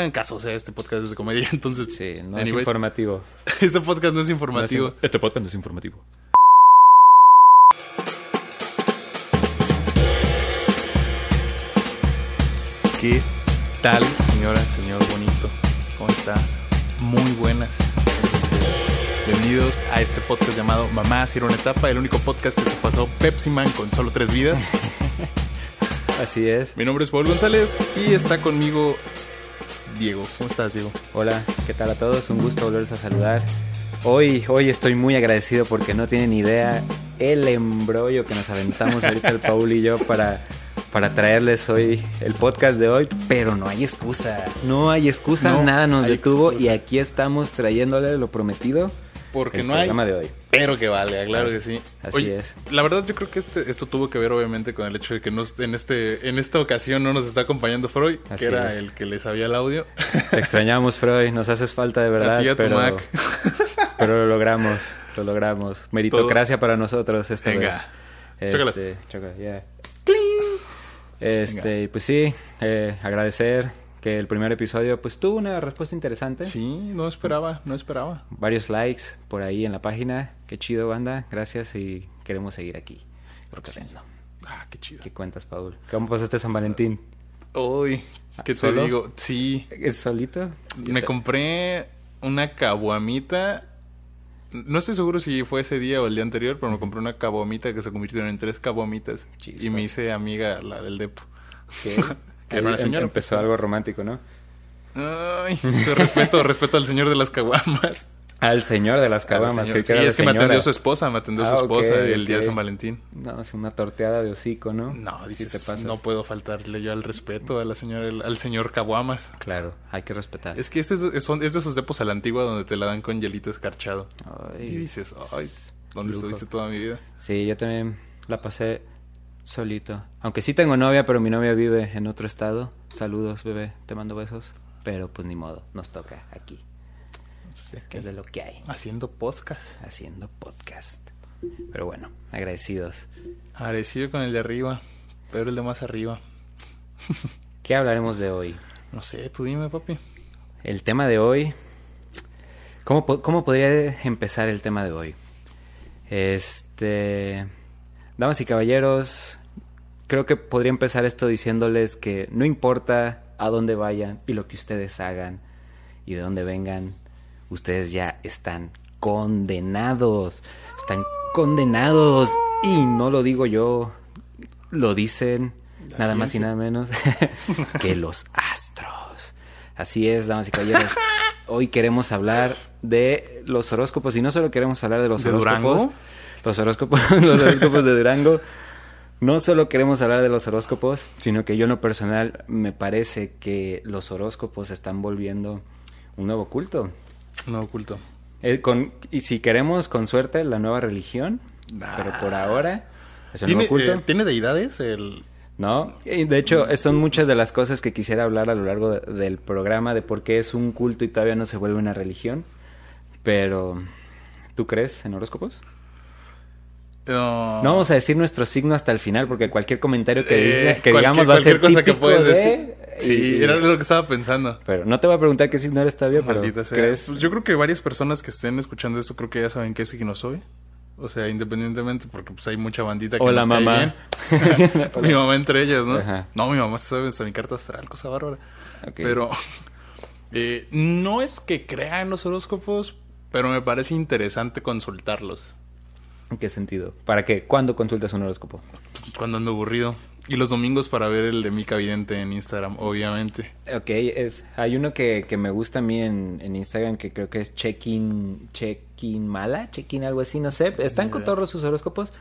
hagan caso, o sea, este podcast es de comedia, entonces... Sí, no es informativo. este podcast no es No es informativo. in- este podcast no es informativo. ¿Qué tal, señora, señor bonito? ¿Cómo está? Muy buenas. Bienvenidos a este podcast llamado Mamá Hicieron una etapa, el único podcast que se pasó Pepsi Man con solo tres vidas. Así es. Mi nombre es Paul González y está conmigo Diego. ¿Cómo estás, Diego? Hola, ¿qué tal a todos? Un gusto volverles a saludar. Hoy, hoy estoy muy agradecido porque no tienen idea el embrollo que nos aventamos ahorita el Paul y yo para, para traerles hoy el podcast de hoy, pero no hay excusa, no hay excusa, No nada nos detuvo excusa. y aquí estamos trayéndole lo prometido. Porque el no hay, programa de hoy. pero que valga, claro que sí. Así es. La verdad yo creo que este, esto tuvo que ver obviamente con el hecho de que no, en, este, en esta ocasión no nos está acompañando Freud, Así que era es. el que le sabía el audio. Te extrañamos, Freud, nos haces falta de verdad, a ti a tu pero, Mac. pero lo logramos, lo logramos. Meritocracia para nosotros esta Venga. vez. Chócalas. Este, choca, yeah. Este, y pues sí, eh, agradecer que el primer episodio pues tuvo una respuesta interesante. Sí, no esperaba, no esperaba. Varios likes por ahí en la página. Qué chido, banda. Gracias y queremos seguir aquí. Procreando. Ah, qué chido. ¿Qué cuentas, Paul? ¿Cómo pasaste San Valentín? Uy, ¿qué te ¿Solo? digo? Sí, ¿Es solito? me compré una caguamita. No estoy seguro si fue ese día o el día anterior, pero me compré una caguamita que se convirtieron en tres caguamitas. Y me hice amiga la del depo. ¿Qué? Que era em- señora, Empezó pues. algo romántico, ¿no? Ay, te respeto, respeto al señor de las caguamas. Al señor de las caguamas. Sí, es que me señora. atendió su esposa, me atendió su Ah, esposa el día de. San Valentín. No, es una torteada de hocico, ¿no? No, dices, te pasas. no puedo faltarle yo al respeto a la señora, al señor Caguamas. Claro, hay que respetar. Es que este es, es- es de esos depos a la antigua donde te la dan con hielito escarchado. Ay. Y dices, ay, ¿dónde estuviste toda mi vida? Sí, yo también la pasé solito. Aunque sí tengo novia, pero mi novia vive en otro estado. Saludos, bebé, te mando besos. Pero pues ni modo, nos toca aquí. Pues, Que que- es de lo que hay. Haciendo podcast. Haciendo podcast. Pero bueno, agradecidos. Agradecido con el de arriba, pero el de más arriba. ¿Qué hablaremos de hoy? No sé, tú dime, papi. El tema de hoy. ¿Cómo, cómo podría empezar el tema de hoy? Este. Damas y caballeros, creo que podría empezar esto diciéndoles que no importa a dónde vayan y lo que ustedes hagan y de dónde vengan, ustedes ya están condenados. Están condenados. Y no lo digo yo, lo dicen nada más y nada menos que los astros. Así es, damas y caballeros. Hoy queremos hablar de los horóscopos y no solo queremos hablar de los ¿De horóscopos, Durango? Los horóscopos, los horóscopos de Durango. No solo queremos hablar de los horóscopos, sino que yo en lo personal me parece que los horóscopos están volviendo un nuevo culto. No oculto. Eh, con, y si queremos, con suerte, la nueva religión. Nah. Pero por ahora, es un ¿Tiene, nuevo culto. eh, ¿Tiene deidades? El... No, y de hecho, son muchas de las cosas que quisiera hablar a lo largo de- del programa de por qué es un culto y todavía no se vuelve una religión. Pero, ¿tú crees en horóscopos? No. No vamos a decir nuestro signo hasta el final porque cualquier comentario que, Eh, que digamos va a ser cualquier cosa que puedes de- decir. Sí, y- era lo que estaba pensando. Pero no te voy a preguntar qué signo eres todavía, pero Maldita sea. ¿crees? Pues yo creo que varias personas que estén escuchando esto creo que ya saben qué signo soy. O sea, independientemente, porque pues hay mucha bandita que Hola, nos cae mamá. bien. mi mamá entre ellas, ¿no? Ajá. No, mi mamá sabe hasta mi carta astral, cosa bárbara. Pero eh, no es que crea en los horóscopos, pero me parece interesante consultarlos. ¿En qué sentido? ¿Para qué? ¿Cuándo consultas un horóscopo? Pues, cuando ando aburrido. Y los domingos para ver el de Mica Vidente en Instagram, obviamente. Ok, es, hay uno que, que me gusta a mí en, en Instagram que creo que es Check-in Check-in Mala, Check-in algo así, no sé. Están idea. todos sus horóscopos,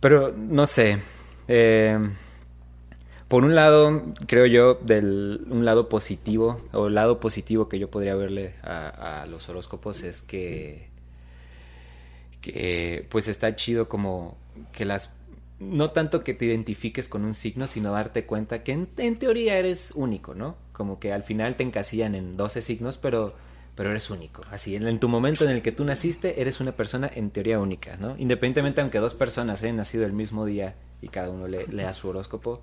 pero no sé. Eh, por un lado, creo yo, del un lado positivo, o el lado positivo que yo podría verle a, a los horóscopos es que, que pues está chido como que las no tanto que te identifiques con un signo, sino darte cuenta que en, teoría eres único, ¿no? Como que al final te encasillan en 12 signos, pero, pero eres único. Así, en, en tu momento en el que tú naciste, eres una persona en teoría única, ¿no? Independientemente, aunque dos personas hayan nacido el mismo día y cada uno le lea su horóscopo,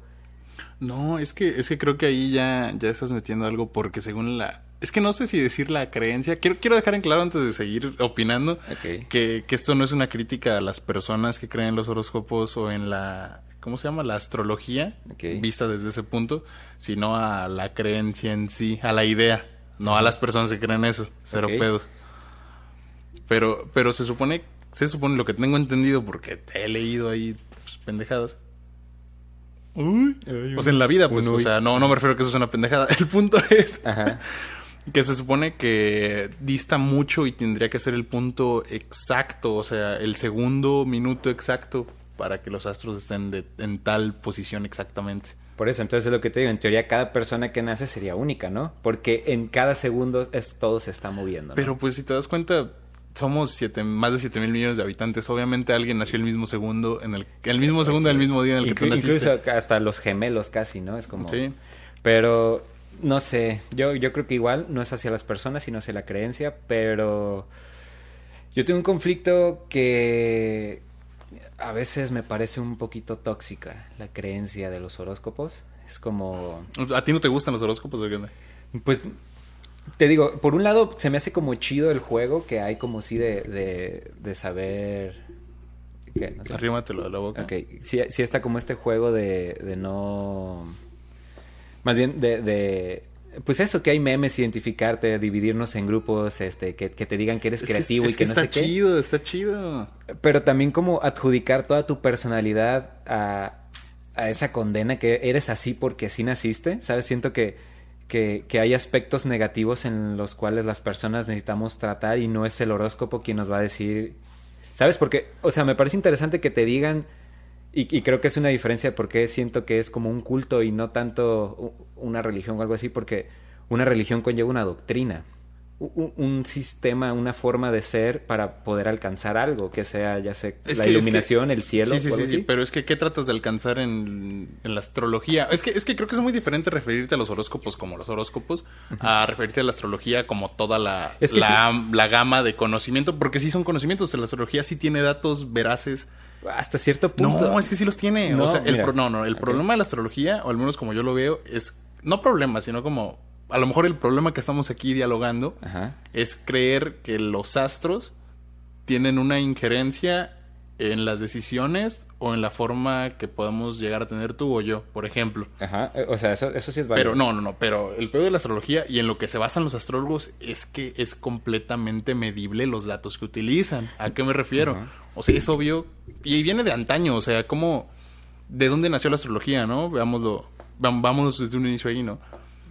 No, es que, es que creo que ahí ya, ya estás metiendo algo porque según la... Es que no sé si decir la creencia. Quiero, quiero dejar en claro antes de seguir opinando que, que esto no es una crítica a las personas que creen en los horóscopos o en la... ¿Cómo se llama? La astrología, vista desde ese punto, sino a la creencia en sí, a la idea, no a las personas que creen eso. Cero pedos. Pero, pero se supone, se supone lo que tengo entendido porque te he leído ahí pues, pendejadas. Uy. Pues en la vida, pues, o sea, no, no me refiero a que eso es una pendejada. El punto es Ajá. Que se supone que dista mucho y tendría que ser el punto exacto, o sea, el segundo minuto exacto para que los astros estén de- en tal posición exactamente. Por eso, entonces es lo que te digo. En teoría, cada persona que nace sería única, ¿no? Porque en cada segundo es, todo se está moviendo. ¿no? Pero pues si te das cuenta, somos siete, más de 7 mil millones de habitantes. Obviamente alguien nació el mismo segundo, en el, el mismo segundo del mismo día en el que tú naciste. Incluso hasta los gemelos casi, ¿no? Es como... Sí. Pero, no sé, yo, yo creo que igual no es hacia las personas, sino hacia la creencia, pero yo tengo un conflicto que a veces me parece un poquito tóxica, la creencia de los horóscopos. Es como... ¿A ti no te gustan los horóscopos o qué onda? Pues te digo, por un lado se me hace como chido el juego que hay como sí de, de, de saber... ¿Qué? No sé. Arrímatelo a la boca. Ok, sí, sí está como este juego de, de no... Más bien de, de... Pues eso, que hay memes, identificarte, dividirnos en grupos, este, que, que te digan que eres Es que- creativo y que, no está sé qué. chido, está chido. Pero también como adjudicar toda tu personalidad a, a esa condena que eres así porque así naciste, ¿sabes? Siento que, que, que hay aspectos negativos en los cuales las personas necesitamos tratar y no es el horóscopo quien nos va a decir, ¿sabes? Porque, o sea, me parece interesante que te digan, y, y creo que es una diferencia porque siento que es como un culto y no tanto una religión o algo así, porque una religión conlleva una doctrina un sistema, una forma de ser para poder alcanzar algo, que sea ya Es la que- es iluminación, el cielo, Sí, sí, sí, sí, pero es que ¿qué tratas de alcanzar en, en la astrología? Es que, es que creo que es muy diferente referirte a los horóscopos como los horóscopos a referirte a la astrología como toda la, Es que la, la gama de conocimiento, porque sí son conocimientos, la astrología sí tiene datos veraces. Hasta cierto punto. No, es que sí los tiene. No, o sea, el mira. pro- no, no, el problema de la astrología, o al menos como yo lo veo, es no problema, sino como a lo mejor el problema que estamos aquí dialogando Ajá. es creer que los astros tienen una injerencia en las decisiones o en la forma que podamos llegar a tener tú o yo, por ejemplo. Ajá. eh, O sea, eso, eso sí es válido. Pero no, no, no, pero el peor de la astrología y en lo que se basan los astrólogos es que es completamente medible los datos que utilizan. ¿A qué me refiero? Ajá. O sea, es obvio y viene de antaño, o sea, cómo de dónde nació la astrología, ¿no? Veámoslo, vámonos desde un inicio ahí, ¿no?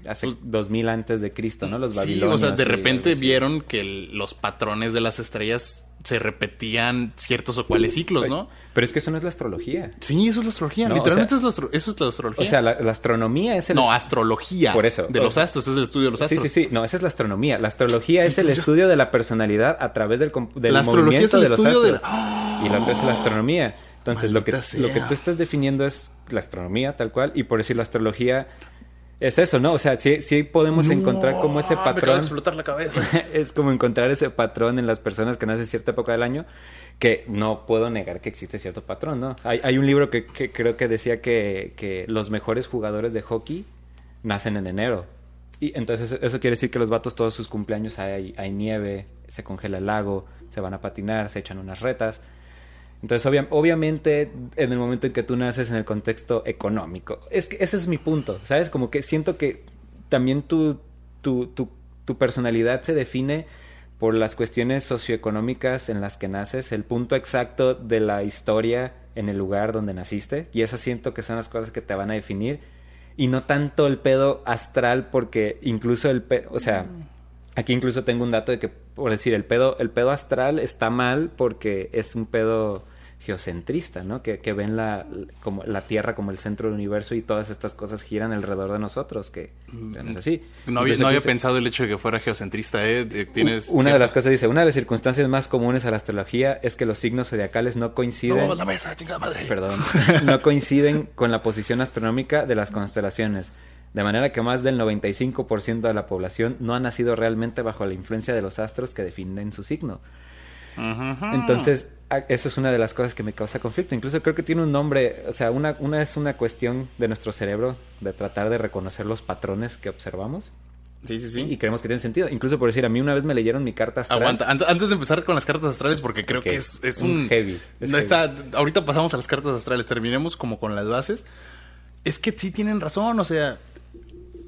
Hace pues- dos mil antes de Cristo, ¿no? Los Sí, babilonios. o sea, de repente vieron que los patrones de las estrellas se repetían ciertos o cuales ciclos, ¿no? Pero es que eso no es la astrología. Sí, eso es la astrología. No, Literalmente o es la astro- eso es la astrología. O sea, la, la astronomía es el... no, astrología. Por eso. De los sea, astros, es el estudio de los Sí, astros. sí, sí. No, esa es la astronomía. La astrología es el estudio de la personalidad a través del, del La movimiento es el de los de astros. Y la otra es la astronomía. Entonces, lo que, lo que tú estás definiendo es la astronomía, tal cual. Y por decir la astrología es eso, ¿no? O sea, sí, sí podemos encontrar como ese Me acaba de patrón. explotar la cabeza. es como encontrar ese patrón en las personas que nacen en cierta época del año, que no puedo negar que existe cierto patrón, ¿no? Hay, hay un libro que, que creo que decía que, que los mejores jugadores de hockey nacen en enero. Y entonces eso, eso quiere decir que los vatos todos sus cumpleaños hay, hay nieve, se congela el lago, se van a patinar, se echan unas retas. Entonces, obvia- obviamente, en el momento en que tú naces en el contexto económico, es que ese es mi punto, ¿sabes? Como que siento que también tu, tu, tu, tu personalidad se define por las cuestiones socioeconómicas en las que naces, el punto exacto de la historia en el lugar donde naciste, y esas siento que son las cosas que te van a definir, y no tanto el pedo astral, porque incluso el pedo, o sea, aquí incluso tengo un dato de que, por decir, el pedo, el pedo astral está mal porque es un pedo geocentrista, ¿no? Que, que ven la, como, la Tierra como el centro del universo y todas estas cosas giran alrededor de nosotros, que no es así. No había, Entonces, no había aquí se- pensado el hecho de que fuera geocentrista, ¿eh? Tienes una de las cosas dice, una de las circunstancias más comunes a la astrología es que los signos zodiacales no coinciden, No, la mesa, chingada madre. perdón, no coinciden con la posición astronómica de las constelaciones. De manera que más del 95% de la población no ha nacido realmente bajo la influencia de los astros que definen su signo. Entonces, eso es una de las cosas que me causa conflicto. Incluso creo que tiene un nombre, o sea, una, una es una cuestión de nuestro cerebro de tratar de reconocer los patrones que observamos. Sí, sí, sí. Y creemos que tiene sentido. Incluso por decir, a mí una vez me leyeron mi carta astral. Aguanta, antes de empezar con las cartas astrales, porque creo que es, es un, heavy. no está, ahorita pasamos a las cartas astrales, terminemos como con las bases. Es que sí tienen razón, o sea,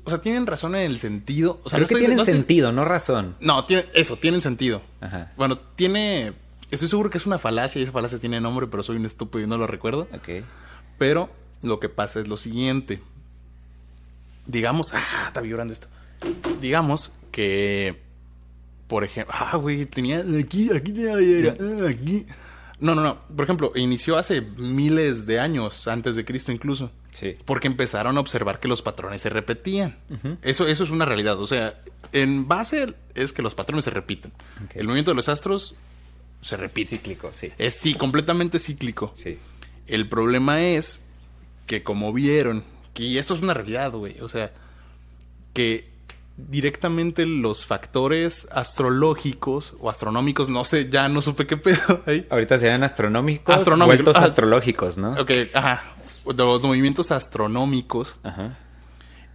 o sea, tienen razón en el sentido. O sea, Creo que tienen sentido, no razón. No, tiene, eso, tienen sentido. Ajá. Bueno, tiene. Estoy seguro que es una falacia y esa falacia tiene nombre, pero soy un estúpido y no lo recuerdo. Ok. Pero lo que pasa es lo siguiente. Digamos. Ah, está vibrando esto. Digamos que. Por ejemplo. Ah, güey, tenía. Aquí, aquí tenía. Ah, aquí. No, no, no. Por ejemplo, inició hace miles de años, antes de Cristo incluso. Sí. Porque empezaron a observar que los patrones se repetían. eso, eso es una realidad. O sea, en base es que los patrones se repiten. El movimiento de los astros se repite. Cíclico, sí. Es sí, completamente cíclico. Sí. El problema es que como vieron, que esto es una realidad, güey. O sea, que directamente los factores astrológicos o astronómicos, no sé, ya no supe qué pedo ahí. Ahorita serían astronómicos, astronómicos vueltos astrológicos, ¿no? Ok, ajá. Los movimientos astronómicos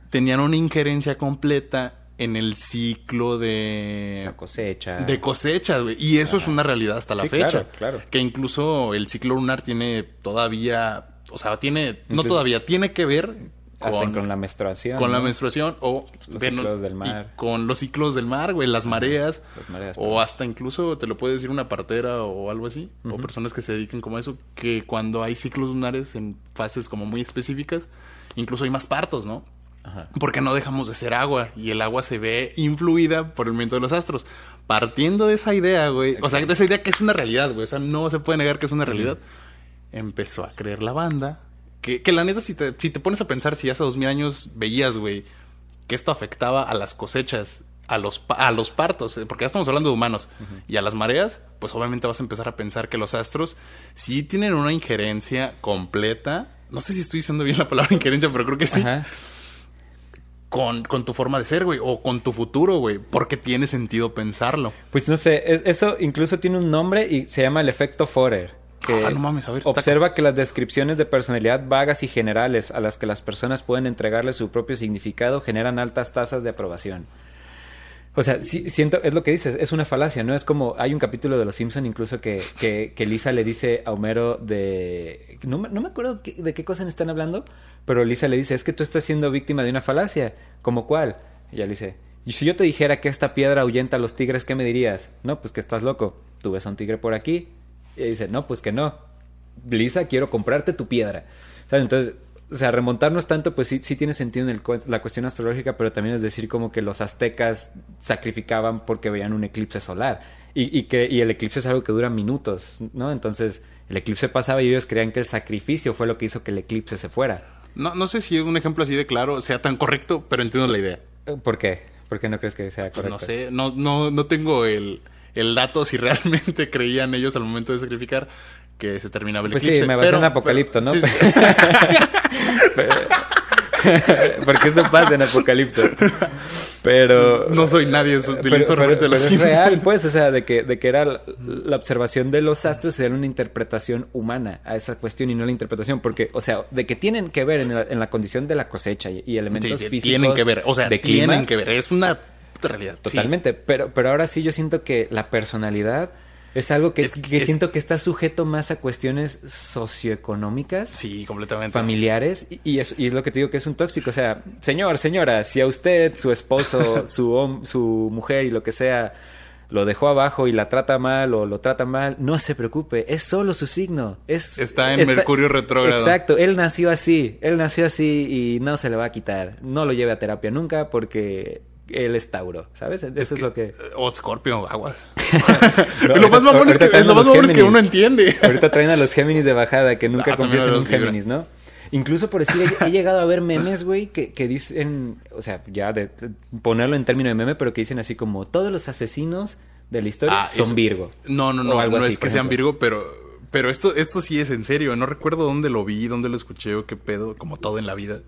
tenían una injerencia completa en el ciclo de... La cosecha. De cosecha, güey. Y eso es una realidad hasta la fecha. Claro, claro. Que incluso el ciclo lunar tiene todavía... O sea, tiene... No todavía, tiene que ver hasta con, la menstruación. Con la menstruación o los ciclos del mar. Con los ciclos del mar, güey, las mareas. Las mareas o hasta incluso te lo puede decir una partera o algo así. O personas que se dediquen como a eso. Que cuando hay ciclos lunares en fases como muy específicas, incluso hay más partos, ¿no? Ajá. Porque no dejamos de ser agua y el agua se ve influida por el movimiento de los astros. Partiendo de esa idea, güey, o sea, de esa idea que es una realidad, güey, o sea, no se puede negar que es una realidad, empezó a creer la banda que, la neta, si te, si te pones a pensar, si hace dos mil años veías, güey, que esto afectaba a las cosechas, a los, a los partos, eh, porque ya estamos hablando de humanos, y a las mareas, pues obviamente vas a empezar a pensar que los astros sí tienen una injerencia completa. No sé si estoy diciendo bien la palabra injerencia, pero creo que sí. Con, con, tu forma de ser, güey, o con tu futuro, güey, porque tiene sentido pensarlo. Pues no sé, eso incluso tiene un nombre y se llama el efecto Forer que ah, observa que las descripciones de personalidad vagas y generales a las que las personas pueden entregarle su propio significado generan altas tasas de aprobación. O sea, siento, es lo que dices, es una falacia, ¿no? Es como, hay un capítulo de Los Simpson incluso que, que, Lisa le dice a Homero de... No, no me acuerdo de qué cosa están hablando, pero Lisa le dice, es que tú estás siendo víctima de una falacia. ¿Como cuál? Y ella le dice, y si yo te dijera que esta piedra ahuyenta a los tigres, ¿qué me dirías? No, pues que estás loco. Tú ves a un tigre por aquí, y dice, no, pues que no. Lisa, quiero comprarte tu piedra. Entonces, o sea, remontarnos tanto, pues sí, sí tiene sentido en la cuestión astrológica, pero también es decir como que los aztecas sacrificaban porque veían un eclipse solar. Y, y, que, y el eclipse es algo que dura minutos, ¿no? Entonces, el eclipse pasaba y ellos creían que el sacrificio fue lo que hizo que el eclipse se fuera. No, no sé si un ejemplo así de claro sea tan correcto, pero entiendo la idea. ¿Por qué? ¿Por qué no crees que sea correcto? Pues no sé, no, no, no tengo el el dato si realmente creían ellos al momento de sacrificar que se terminaba el pues eclipse. sí, me basé en Apocalipto, ¿no? Porque eso pasa en Apocalipto. Pero... No soy nadie, utilizo pero, pero, es real, pues, o sea, de que, de que era la, observación de los astros y era una interpretación humana a esa cuestión y no la interpretación, porque, o sea, de que tienen que ver en la, condición de la cosecha y, elementos físicos. Tienen que ver, o sea, tienen que ver, es una realidad. Totalmente, pero, pero ahora sí yo siento que la personalidad es algo que, que siento que está sujeto más a cuestiones socioeconómicas. Sí, completamente. Familiares. Y, es, y es lo que te digo que es un tóxico. O sea, señor, señora, si a usted, su esposo, su, su mujer y lo que sea lo dejó abajo y la trata mal o lo trata mal, no se preocupe, es solo su signo. Es, está en Mercurio retrógrado. Exacto, él nació así, él nació así y no se le va a quitar. No lo lleve a terapia nunca porque él es Tauro, ¿sabes? Eso es, lo que... O Scorpio, aguas. lo más mamón es que, lo más es que uno entiende. ahorita traen a los Géminis de bajada, que nunca ah, confías en un Géminis, ¿no? Incluso por decir, he, llegado a ver memes, güey, que, que, dicen, o sea, ya de, ponerlo en términos de meme, pero que dicen así como, todos los asesinos de la historia ah, son Virgo. No, no, no, no es que sean Virgo, pero... Pero esto, esto sí es en serio. No recuerdo dónde lo vi, dónde lo escuché o qué pedo, como todo en la vida.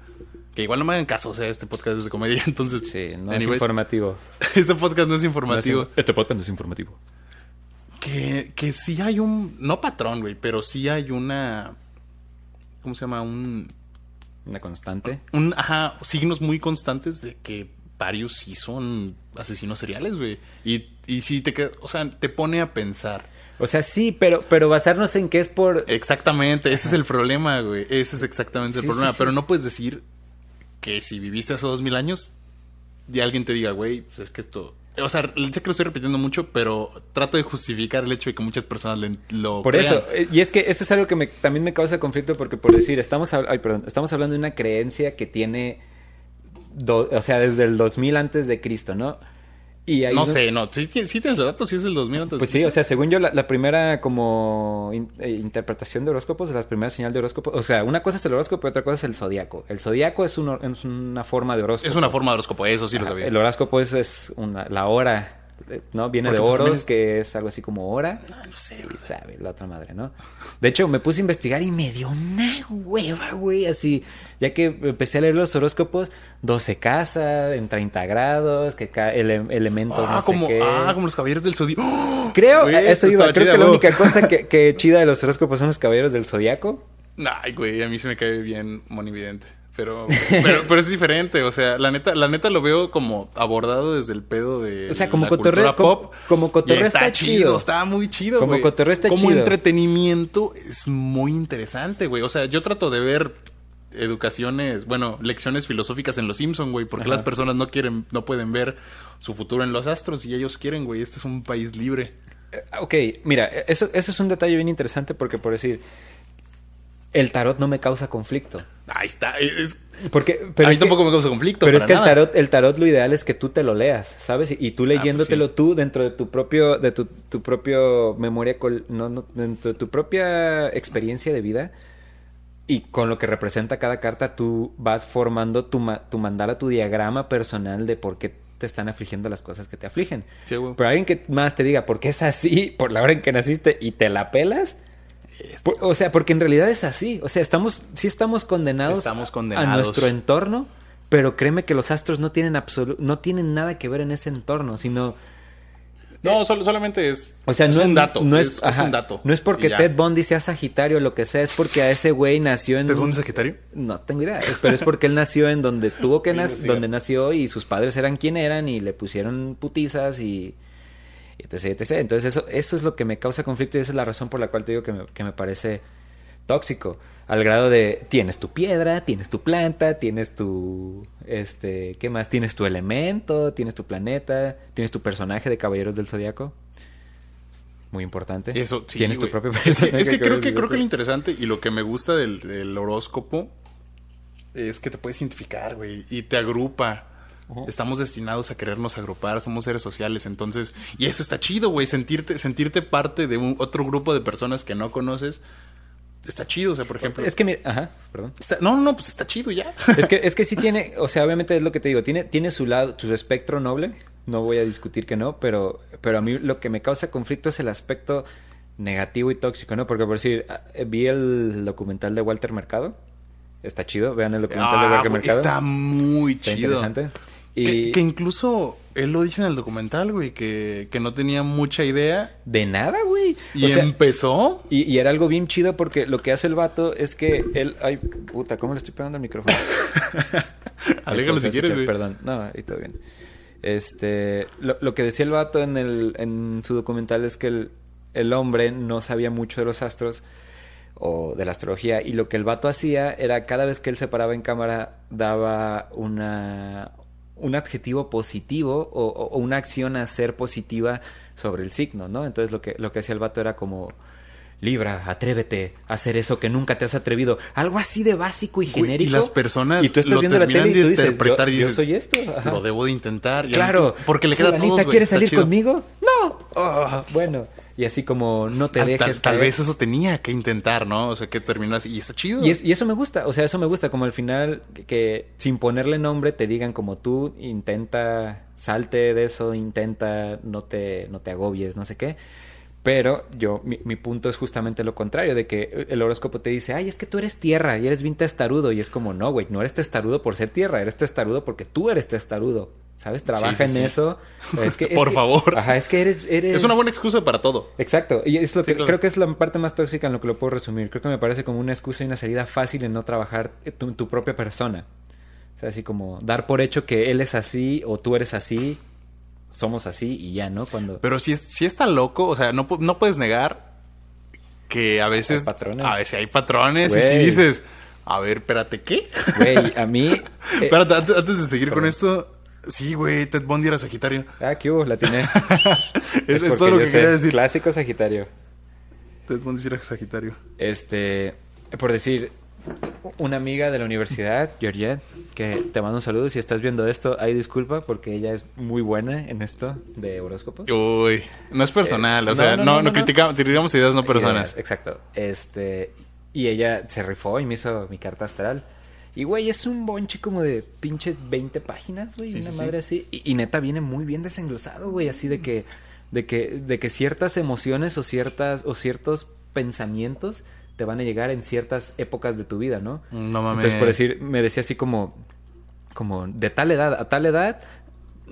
Que igual no me hagan caso, o sea, este podcast es de comedia, entonces... Sí, no es informativo. este podcast no es informativo. este podcast no es informativo. Que, que sí hay un. No patrón, güey, pero sí hay una. ¿Cómo se llama? Un. Una constante. Un, ajá, signos muy constantes de que varios sí son asesinos seriales, güey. Y, y sí te o sea, te pone a pensar. O sea, sí, pero, pero basarnos en que es por... Exactamente, ese es el problema, güey. Ese es exactamente el problema. sí, sí. Pero no puedes decir que si viviste hace dos mil años y alguien te diga, güey, pues es que esto. O sea, sé que lo estoy repitiendo mucho, pero trato de justificar el hecho de que muchas personas le- lo. Por crean. eso, eh, y es que eso es algo que me- también me causa conflicto porque por decir, estamos, ay, perdón, estamos hablando de una creencia que tiene, do- o sea, desde el 2000 antes de Cristo, ¿no? Y ahí No sé, no. Sí, sí tienes el dato, sí es el 2000 antes. Pues sí, o sea, según yo, la, la primera como in- eh, interpretación de horóscopos, la primera señal de horóscopo, o sea, una cosa es el horóscopo y otra cosa es el zodiaco. El zodiaco es, un es una forma de horóscopo. Es una forma de horóscopo, eso sí lo sabía. El horóscopo es, es una, la hora, ¿no? Viene Porque, de pues, oros, que es algo así como hora. No sé, Y sabe, la otra madre, ¿no? De hecho, me puse a investigar y me dio una hueva, güey, así. Ya que empecé a leer los horóscopos, 12 casas, en 30 grados, que ele- elementos Ah, no sé como, qué. ah, como los caballeros del zodiaco. ¡Oh! Creo, Güey, a eso iba. Creo chida, que la única cosa que, que chida de los horóscopos son los caballeros del zodiaco. Ay, güey, a mí se me cae bien monividente. Pero, pero, pero es diferente, o sea, la neta, la neta lo veo como abordado desde el pedo de O sea, como cotorreo- como- pop. como cotorreo está chido. está muy chido, Como cotorreo está como chido. entretenimiento es muy interesante, güey. O sea, yo trato de ver educaciones, bueno, lecciones filosóficas en Los Simpson, güey, porque Ajá. las personas no quieren, no pueden ver su futuro en los astros y ellos quieren, güey. Este es un país libre. Eh, Ok, mira, eso, eso es un detalle bien interesante porque, por decir, el tarot no me causa conflicto. Ahí está. Es, Porque, a mí es que- tampoco me causa conflicto. Pero es que el tarot, el tarot lo ideal es que tú te lo leas, ¿sabes? Y, y tú pues leyéndotelo sí. tú dentro de tu propio, de tu, tu propio memoria, col- no, no, dentro de tu propia experiencia de vida y con lo que representa cada carta, tú vas formando tu, ma- tu mandala, tu diagrama personal de por qué te están afligiendo las cosas que te afligen. Sí. Pero alguien que más te diga por qué es así, por la hora en que naciste y te la pelas. Por- o sea, porque en realidad es así. O sea, estamos, sí estamos condenados, Estamos a condenados. nuestro entorno, pero créeme que los astros no tienen no tienen nada que ver en ese entorno, sino No, solo- solamente es, o sea, es no un dato. no es, es, es ajá, un dato. No es porque. Ted Bundy sea Sagitario o lo que sea, es porque a ese güey nació en ¿Ted Bundy es Sagitario? no tengo idea, es- pero es porque él nació en donde tuvo que a nacer, donde nació y sus padres eran quien eran y le pusieron putizas y etc, etc. Entonces eso, eso es lo que me causa conflicto y esa es la razón por la cual te digo que me, que me parece tóxico. Al grado de tienes tu piedra, tienes tu planta, tienes tu este, ¿qué más? Tienes tu elemento, tienes tu planeta, tienes tu personaje de Caballeros del Zodiaco. Muy importante. Eso, sí, Tienes tu propio Es que, personaje. es que creo que creo que lo interesante y lo que me gusta del, del horóscopo es que te puedes identificar, güey, y te agrupa. Estamos destinados a querernos agrupar, somos seres sociales, entonces, y eso está chido, güey, sentirte sentirte parte de un otro grupo de personas que no conoces. Está chido, o sea, por ejemplo. Es que mira, ajá, perdón. está- no, no, pues está chido ya. Es que, es que sí tiene, o sea, obviamente es lo que te digo, tiene, tiene su lado, su espectro noble, no voy a discutir que no, pero, pero a mí lo que me causa conflicto es el aspecto negativo y tóxico, ¿no? Porque por decir, ah, vi el documental de Walter Mercado, está chido, vean el documental de Ah, Walter Mercado. está muy Está chido. interesante. Que, incluso él lo dice en el documental, güey, que, que no tenía mucha idea de nada, güey. y O sea, empezó. y, y era algo bien chido porque lo que hace el vato es que él, ay, puta, ¿cómo le estoy pegando al micrófono? Aléjalo si quieres, güey. Perdón, no, ahí todo bien. Este, lo, lo que decía el vato en, el, en su documental es que el, el hombre no sabía mucho de los astros o de la astrología y lo que el vato hacía era cada vez que él se paraba en cámara daba una un adjetivo positivo o, una acción a ser positiva sobre el signo, ¿no? Entonces lo que lo que hacía el vato era como Libra, atrévete a hacer eso que nunca te has atrevido. Algo así de básico y Güey, y genérico. las personas y tú estás lo viendo la terminan tele y de tú dices, interpretar yo, y yo dices, soy esto. Ajá. Lo debo de intentar. y Claro. mí- Porque le queda güey. ¿quieres salir chido. conmigo? No. Ah, bueno. Y así como no te Ah, dejes tal, vez eso tenía que intentar, ¿no? O sea, que terminó así. Y está chido. Y, es- y eso me gusta, o sea, eso me gusta, como al final que, que sin ponerle nombre te digan como tú, intenta, salte de eso, intenta, no te, no te agobies, no sé qué. Pero yo, mi, mi, punto es justamente lo contrario, de que el horóscopo te dice, ay, es que tú eres tierra y eres bien testarudo. Y es como, no, güey, no eres testarudo por ser tierra, eres testarudo porque tú eres testarudo. ¿Sabes? Trabaja en eso. Es que, por favor. Ajá, es que eres, eres... Es una buena excusa para todo. Exacto. Y es lo que creo que es la parte más tóxica en lo que lo puedo resumir. Creo que me parece como una excusa y una salida fácil en no trabajar tu, tu propia persona. O sea, así como dar por hecho que él es así o tú eres así somos así y ya, ¿no? Cuando... Pero si, es, si está loco, o sea, no, no puedes negar que a veces... Hay patrones. A veces hay patrones y si dices, a ver, espérate, ¿qué? Güey, a mí... eh, espérate, antes, antes, de seguir con esto... Sí, güey, Ted Bundy era Sagitario. Ah, ¿qué hubo? La tiene. es, es todo lo que quería decir. Clásico Sagitario. Ted Bundy era Sagitario. Este, por decir, una amiga de la universidad, Georgette, que te mando un saludo. Si estás viendo esto, hay disculpa porque ella es muy buena en esto de horóscopos. Uy, no es personal, eh, o sea, no, no, no, no criticamos, criticamos ideas, no personas. Exacto. Este, y ella se rifó y me hizo mi carta astral. Y, güey, es un bonche como de pinche 20 páginas, güey, Sí, una sí, madre así. Y, y neta viene muy bien desenglosado, güey, así de que, de que, de que ciertas emociones o ciertas, o ciertos pensamientos te van a llegar en ciertas épocas de tu vida, ¿no? No mames. Entonces, por decir, me decía así como, como de tal edad a tal edad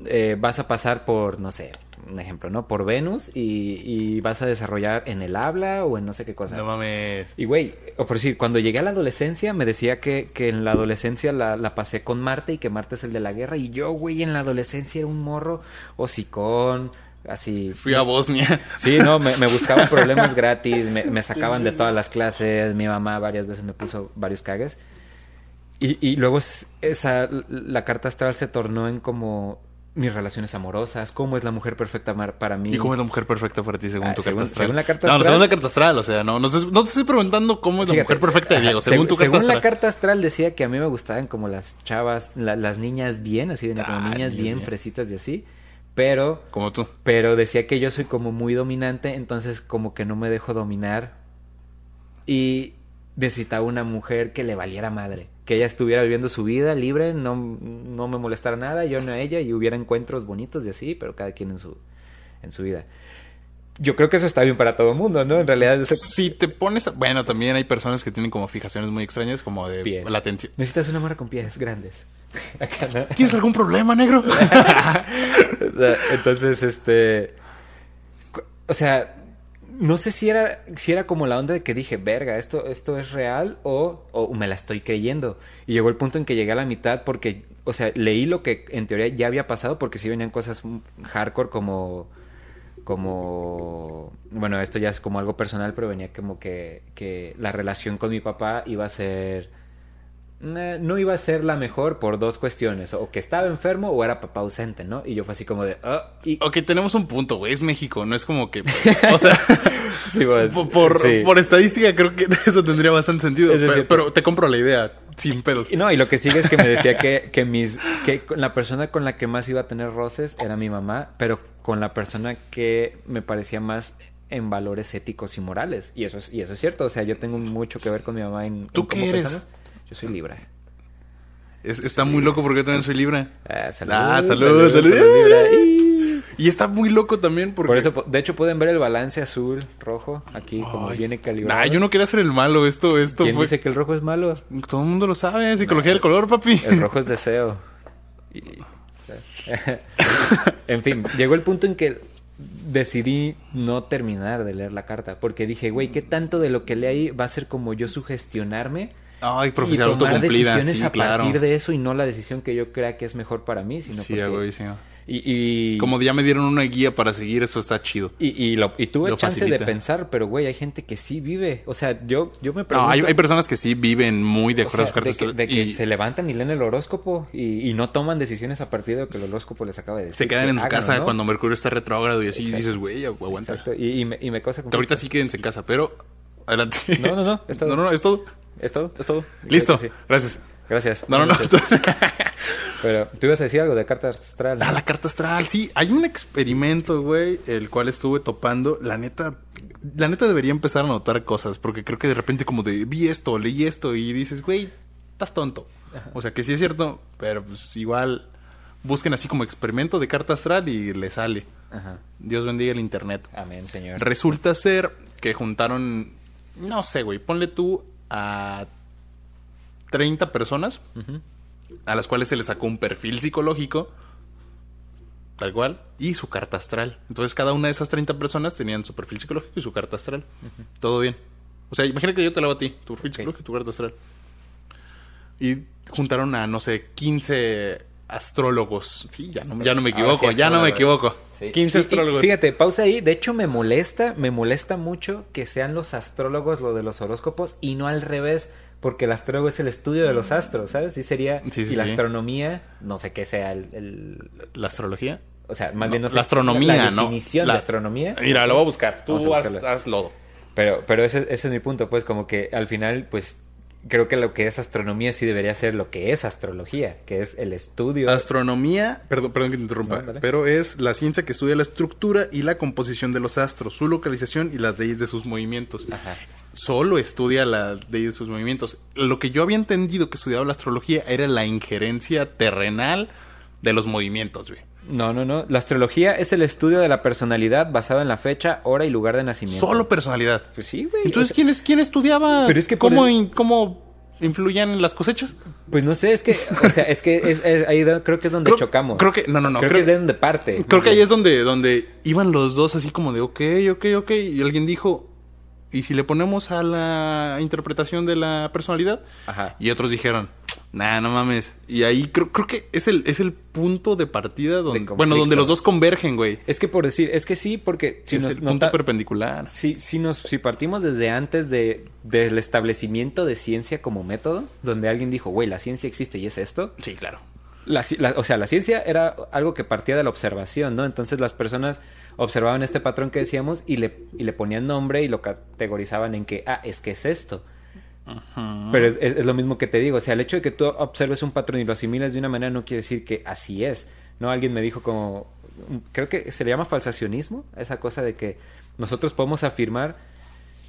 eh, vas a pasar por, no sé, un ejemplo, ¿no? Por Venus y, y, vas a desarrollar en el habla o en no sé qué cosa. No mames. Y güey, o por decir, cuando llegué a la adolescencia me decía que, que en la adolescencia la, la, pasé con Marte y que Marte es el de la guerra y yo, güey, en la adolescencia era un morro hocicón, así. Fui a Bosnia. Sí, no, me, me buscaban problemas gratis, me, me sacaban de todas las clases, mi mamá varias veces me puso varios cagues. Y, y luego esa, la carta astral se tornó en como mis relaciones amorosas, cómo es la mujer perfecta para mí. ¿Y cómo es la mujer perfecta para ti según ah, tu según, carta astral? Según la carta no, astral. según la carta astral, o sea, no, no, sé, no te estoy preguntando cómo es la mujer perfecta de Diego, según, según tu carta según astral. la carta astral decía que a mí me gustaban como las chavas, la, las niñas bien, así de Ah, niñas niñas bien, bien. fresitas y así. Pero, Como tú. pero decía que yo soy como muy dominante, entonces como que no me dejo dominar. Y necesitaba una mujer que le valiera madre. Que ella estuviera viviendo su vida libre, no, no me molestara nada, yo no a ella, y hubiera encuentros bonitos y así, pero cada quien en su, en su vida. Yo creo que eso está bien para todo el mundo, ¿no? En realidad... Ese... Si te pones... A... Bueno, también hay personas que tienen como fijaciones muy extrañas, como de pies. la atención. Necesitas una morra con pies grandes. ¿Tienes algún problema, negro? Entonces, este... O sea, no sé si era, si era como la onda de que dije, verga, esto, esto es real o, o, me la estoy creyendo. Y llegó el punto en que llegué a la mitad porque, o sea, leí lo que en teoría ya había pasado porque sí venían cosas hardcore como, como, bueno, esto ya es como algo personal, pero venía como que, que la relación con mi papá iba a ser... No iba a ser la mejor por dos cuestiones, o que estaba enfermo o era papá ausente, ¿no? Y yo fue así como de... Oh, y... Ok, tenemos un punto, güey, es México, no es como que... O sea, sí, bueno, por, por, sí. por, estadística creo que eso tendría bastante sentido, es pero, pero, te compro la idea, sin pedos. No, y lo que sigue es que me decía que, que, mis, que la persona con la que más iba a tener roces era mi mamá, pero con la persona que me parecía más en valores éticos y morales. Y eso es, y eso es cierto, o sea, yo tengo mucho que ver con mi mamá en... ¿Tú en qué eres? Pensamos. Yo soy Libra. Es, está muy loco porque yo también soy Libra. Ah, salud. Ah, salud, salud. salud. Y está muy loco también porque... Por eso, de hecho, pueden ver el balance azul, rojo, aquí, como viene calibrado. Nah, yo no quería ser el malo, esto, esto ¿Quién fue... dice que el rojo es malo? Todo el mundo lo sabe, psicología del color, papi. El rojo es deseo. Y... en fin, llegó el punto en que decidí no terminar de leer la carta porque dije, güey, ¿qué tanto de lo que leí va a ser como yo sugestionarme? Ay, profecía y tomar autocumplida. decisiones Sí, a claro. partir de eso y no la decisión que yo crea que es mejor para mí, sino Sí, porque... güey, sí. Y, y... Como ya me dieron una guía para seguir, esto está chido. Y, y, lo, y tuve Lo chance facilita. de pensar, pero güey, hay gente que sí vive. O sea, yo, yo me pregunto... No, hay, hay personas que sí viven muy de o acuerdo sea, a sus de cartas. que, de que y se levantan y leen el horóscopo y, no toman decisiones a partir de lo que el horóscopo les acaba de decir. se quedan que en casa ¿no? cuando Mercurio está retrógrado y así Exacto. dices, güey, agu- aguanta. Exacto. Y, me, y me causa Que ahorita sí quédense en casa, pero adelante. No, no, no, es todo. No, no, no, es todo. ¿Es todo? ¿Es todo? Listo. Sí. Gracias. Gracias. No, no, no. Pero tú ibas a decir algo de carta astral. ¿no? Ah, la carta astral. Sí, hay un experimento, güey, el cual estuve topando. La neta, la neta debería empezar a notar cosas, porque creo que de repente como de vi esto, leí esto y dices, güey, estás tonto. O sea, que sí es cierto, pero pues igual busquen así como experimento de carta astral y le sale. Ajá. Dios bendiga el internet. Amén, señor. Resulta ser que juntaron, no sé, güey, ponle tú a 30 personas a las cuales se les sacó un perfil psicológico, tal cual, y su carta astral. Entonces cada una de esas 30 personas tenían su perfil psicológico y su carta astral. Todo bien. O sea, imagínate que yo te lo hago a ti, tu perfil psicológico y tu carta astral. Y juntaron a, no sé, 15 astrólogos. Sí, ya no, ya no me equivoco, sí, ya no me equivoco. Sí. 15 Y- y astrólogos. fíjate, pausa ahí. De hecho, me molesta, me molesta mucho que sean los astrólogos lo de los horóscopos y no al revés, porque el astrólogo es el estudio de los astros, ¿sabes? Sí sería. Sí, sí, y la sí. astronomía, no sé qué sea el. el- ¿La astrología? o sea, más No, bien no sé. la astronomía, la ¿no? definición La- de astronomía. Mira, lo voy a buscar. Tú a haz, lodo. Pero, pero ese, ese es mi punto, pues, como que al final, pues. Creo que lo que es astronomía sí debería ser lo que es astrología, que es el estudio. Astronomía, perdón, perdón que te interrumpa, No, pero es la ciencia que estudia la estructura y la composición de los astros, su localización y las leyes de sus movimientos. Ajá. Solo estudia leyes de sus movimientos. Lo que yo había entendido que estudiaba la astrología era la injerencia terrenal de los movimientos, güey. No, no, no. La astrología es el estudio de la personalidad basado en la fecha, hora y lugar de nacimiento. Solo personalidad. Pues sí, güey. Entonces, O sea, ¿quién, es, ¿quién estudiaba Pero es que cómo, in- cómo influían en las cosechas? Pues no sé, es que, o sea, es que es, es ahí creo que es donde Creo- chocamos. creo que- no, no, no, Creo, creo- que es de donde parte. Creo que ahí es donde, donde iban los dos así como de, ok, ok, ok. Y alguien dijo, ¿y si le ponemos a la interpretación de la personalidad? Ajá. Y otros dijeron, nah, no mames. Y ahí creo, creo que es el, es el punto de partida donde, conflicto. bueno, donde los dos convergen, güey. Es que por decir, es que sí, porque si es nos el punto nota- perpendicular. si, si nos si partimos desde antes de del establecimiento de ciencia como método, donde alguien dijo, güey, la ciencia existe y es esto. Sí, claro. La ci- la- o sea, la ciencia era algo que partía de la observación, ¿no? Entonces las personas observaban este patrón que decíamos y le, y le ponían nombre y lo categorizaban en que, ah, es que es esto. Pero es, es- es lo mismo que te digo, o sea, el hecho de que tú observes un patrón y lo asimiles de una manera no quiere decir que así es, ¿no? Alguien me dijo como, creo que se le llama falsacionismo, esa cosa de que nosotros podemos afirmar,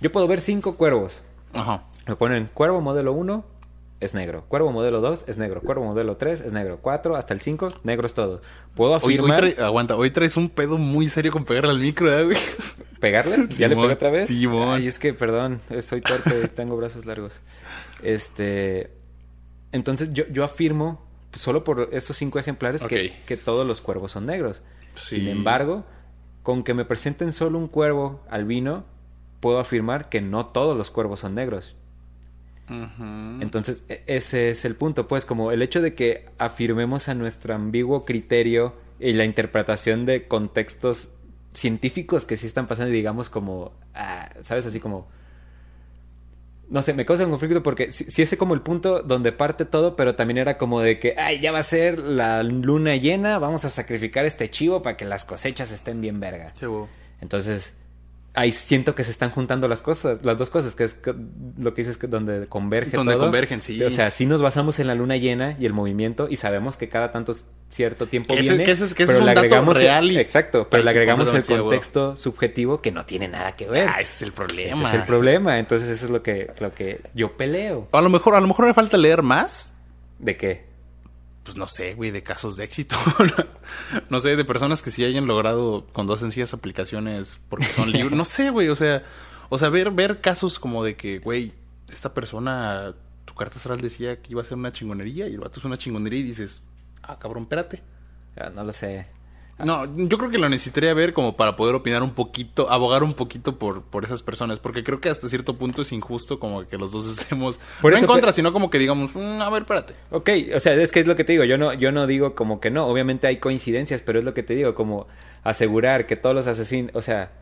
yo puedo ver cinco cuervos, Ajá. me ponen cuervo modelo 1 es negro, cuervo modelo 2 es negro, cuervo modelo 3 es negro, 4 hasta el 5 negros todos. Puedo Hoy, hoy afirmar trae- aguanta, hoy traes un pedo muy serio con pegarle al micro, ¿eh, güey? pegarle, ya le pegué otra vez. Simón. Ay, es que perdón, eh, soy torpe, tengo brazos largos. Este entonces yo, yo afirmo pues, solo por estos cinco ejemplares que, que todos los cuervos son negros. Sí. Sin embargo, con que me presenten solo un cuervo albino, puedo afirmar que no todos los cuervos son negros. Entonces, e- ese es el punto, pues, como el hecho de que afirmemos a nuestro ambiguo criterio y la interpretación de contextos científicos que sí están pasando y digamos como, ah, ¿sabes? Así como... No sé, me causa un conflicto porque sí, sí ese como el punto donde parte todo, pero también era como de que, ay, ya va a ser la luna llena, vamos a sacrificar este chivo para que las cosechas estén bien verga. Sí. Entonces, ahí siento que se están juntando las cosas, las dos cosas, que es lo que dices que donde converge Donde todo. convergen, sí. O sea, sí nos basamos en la luna llena y el movimiento y sabemos que cada tanto cierto tiempo Que viene. es- que pero es un le agregamos real y- exacto, pero le agregamos el contexto subjetivo que no tiene nada que ver. Ah, ese es el problema. Ese es el problema. Entonces, eso es lo que, lo que yo peleo. A lo mejor, a lo mejor me falta leer más. ¿De qué? Pues no sé, güey, de casos de éxito. no sé, de personas que sí hayan logrado con dos sencillas aplicaciones porque son libres. No sé, güey, o sea, o sea, ver, ver casos como de que, güey, esta persona, tu carta astral decía que iba a ser una chingonería y el vato es una chingonería y dices, ah, cabrón, espérate. Ah, No lo sé. No, yo creo que lo necesitaría ver como para poder opinar un poquito, abogar un poquito por, por esas personas, porque creo que hasta cierto punto es injusto como que los dos estemos Por no eso, en contra, pero- sino como que digamos, "Mm, a ver, espérate. Ok, o sea, es que es lo que te digo, yo no, yo no digo como que no, obviamente hay coincidencias, pero es lo que te digo, como asegurar que todos los asesinos, o sea,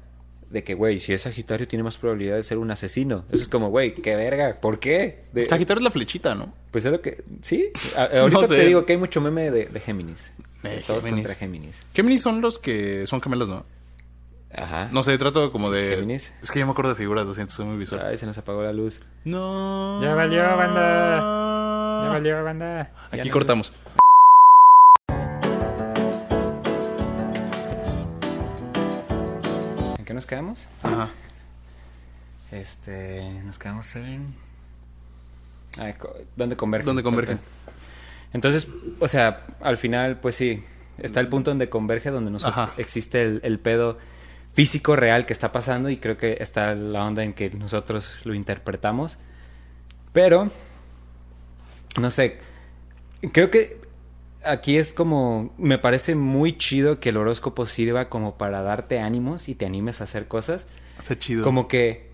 de que, güey, si es Sagitario tiene más probabilidad de ser un asesino. Eso es como, güey, qué verga, ¿por qué? De- Sagitario es la flechita, ¿no? pues es lo que, sí, A- ahorita No sé. te digo que hay mucho meme de, de Géminis. Eh, todos Géminis. contra Géminis. Géminis son los que son gemelos, ¿no? Ajá. No sé, trato como de. Géminis. Es que yo me acuerdo de figuras, lo siento, soy muy visual. Ay, se nos apagó la luz. No. Ya valió, banda. Ya valió, banda. Ya Aquí no- cortamos. ¿En qué nos quedamos? Ajá. Este, nos quedamos en... Ah, co- ¿Dónde convergen? ¿Dónde convergen? Perfecto. Entonces, o sea, al final, pues sí, está el punto donde converge, donde nos existe el, el pedo físico real que está pasando y creo que está la onda en que nosotros lo interpretamos. Pero, no sé, creo que aquí es como, me parece muy chido que el horóscopo sirva como para darte ánimos y te animes a hacer cosas. Está chido. Como que,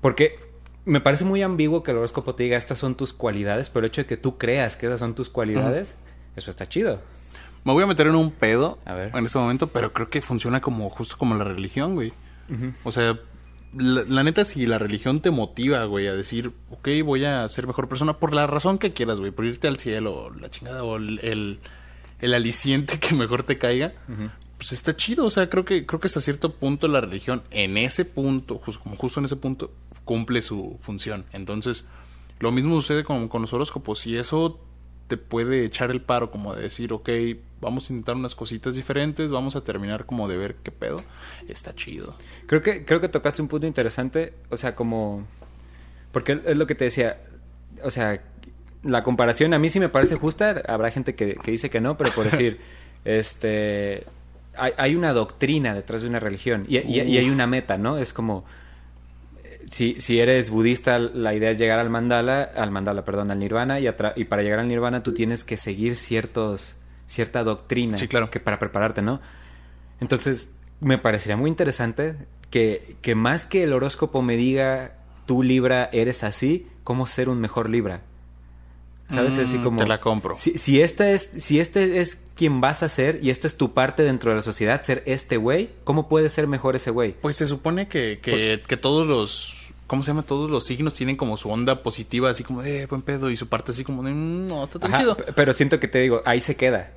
porque me parece muy ambiguo que el horóscopo te diga estas son tus cualidades, pero el hecho de que tú creas que esas son tus cualidades, eso está chido. Me voy a meter en un pedo A ver. en este momento, pero creo que funciona como justo como la religión, güey. O sea, la, la neta, si la religión te motiva, güey, a decir, ok, voy a ser mejor persona por la razón que quieras, güey, por irte al cielo, la chingada, o el, el, el aliciente que mejor te caiga, pues está chido. O sea, creo que, creo que hasta cierto punto la religión, en ese punto, justo, como justo en ese punto, cumple su función. Entonces, lo mismo sucede con, con los horóscopos. Si eso te puede echar el paro, como de decir, ok, vamos a intentar unas cositas diferentes, vamos a terminar como de ver qué pedo, está chido. Creo que, creo que tocaste un punto interesante, o sea, como... Porque es lo que te decía, o sea, la comparación a mí sí me parece justa, habrá gente que, que dice que no, pero por decir, este... Hay, hay una doctrina detrás de una religión y, y- y hay una meta, ¿no? Es como... eh, Si, si eres budista, la idea es llegar al mandala, al mandala, perdón, al nirvana, y, y para llegar al nirvana tú tienes que seguir ciertos, cierta doctrina Sí, claro. que para prepararte, ¿no? Entonces, me parecería muy interesante que, que más que el horóscopo me diga, tú Libra eres así, cómo ser un mejor Libra. ¿Sabes? Mm, así como... te la compro. Si, si, este es, si este es quien vas a ser y esta es tu parte dentro de la sociedad, ser este güey, ¿cómo puede ser mejor ese güey? Pues se supone que, que, que todos los... ¿Cómo se llama? Todos los signos tienen como su onda positiva, así como de "Eh, buen pedo, y su parte así como de "Mm, no, está tan Ajá, chido. Pero siento que te digo, ahí se queda.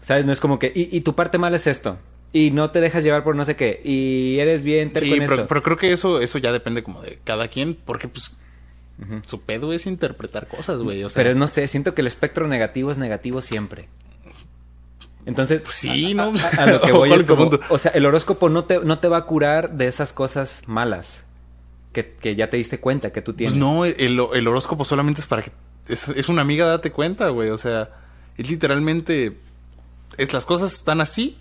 ¿Sabes? No es como que, y, y tu parte mala es esto. Y no te dejas llevar por no sé qué. Y eres bien terco Sí, en pero, esto. pero creo que eso, eso ya depende como de cada quien, porque pues su pedo es interpretar cosas, güey. O sea, Pero no sé, siento que el espectro negativo es negativo siempre. Entonces, Pues sí, a- ¿no? a, a lo que voy ¿Cuál es como, o sea, el horóscopo no te, no te va a curar de esas cosas malas que, que ya te diste cuenta que tú tienes. pues no, el, el horóscopo solamente es para que... Es, es una amiga, date cuenta, güey. O sea, es literalmente... Es las cosas están así.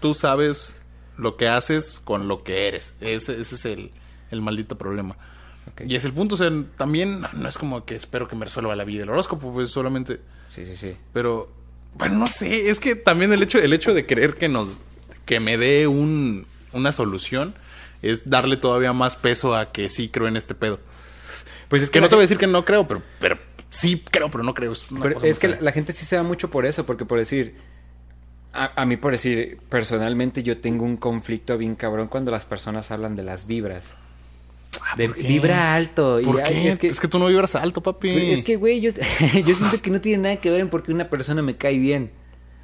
Tú sabes lo que haces con lo que eres. Ese, ese es el, el maldito problema. Y es el punto, o sea, también no, no es como que espero que me resuelva la vida el horóscopo, pues solamente... Sí, sí, sí. Pero, bueno, no sé, es que también el hecho, el hecho de querer que nos, que me dé un, una solución es darle todavía más peso a que sí creo en este pedo. Pues es Que no te voy a decir que no creo, pero, pero sí creo, pero no creo. Es, Pero que la gente sí se da mucho por eso, porque por decir, a, a mí por decir, personalmente yo tengo un conflicto bien cabrón cuando las personas hablan de las vibras. Ah, vibra alto. y, ¿Por ay, qué? es que, tú no vibras alto, papi. Pero es que, güey, yo, yo siento que no tiene nada que ver en por qué una persona me cae bien.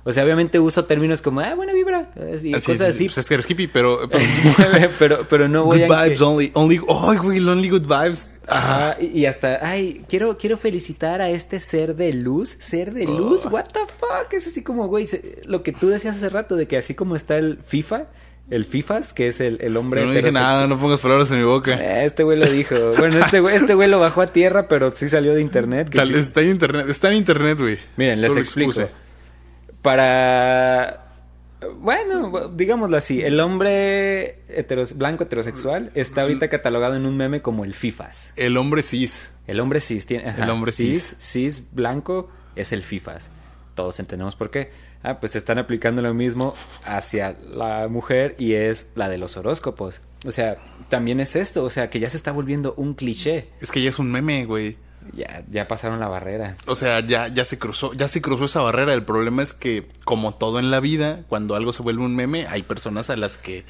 O sea, obviamente uso términos como, ah, buena vibra. Y Ah, cosas sí, sí, así. pues es que eres hippie, pero... pero pero, pero no voy good a... vibes only. Only... Ay, güey, only good vibes. Ajá, Ajá. y, y hasta, ay, quiero, quiero felicitar a este ser de luz, ser de luz, Oh. what the fuck, es así como, güey, lo que tú decías hace rato, de que así como está el FIFA, el FIFAs, que es el, el hombre No dije heterosexual. nada, no pongas palabras en mi boca. Eh, Este güey lo dijo. Bueno, este güey, este güey lo bajó a tierra, pero sí salió de internet. que Tal- Está en internet, está en internet, güey. Miren, les explico. expuse. Para. Bueno, digámoslo así, el hombre blanco heterosexual está ahorita catalogado en un meme como el FIFAs. El hombre cis. El hombre cis tiene. ajá, El hombre cis. Cis blanco es el FIFAs. Todos entendemos por qué. Ah, pues están aplicando lo mismo hacia la mujer y es la de los horóscopos. O sea, también es esto, o sea, que ya se está volviendo un cliché. Es que ya es un meme, güey. Ya, ya pasaron la barrera. O sea, ya, ya se cruzó, ya se cruzó esa barrera. El problema es que, como todo en la vida, cuando algo se vuelve un meme, hay personas a las que,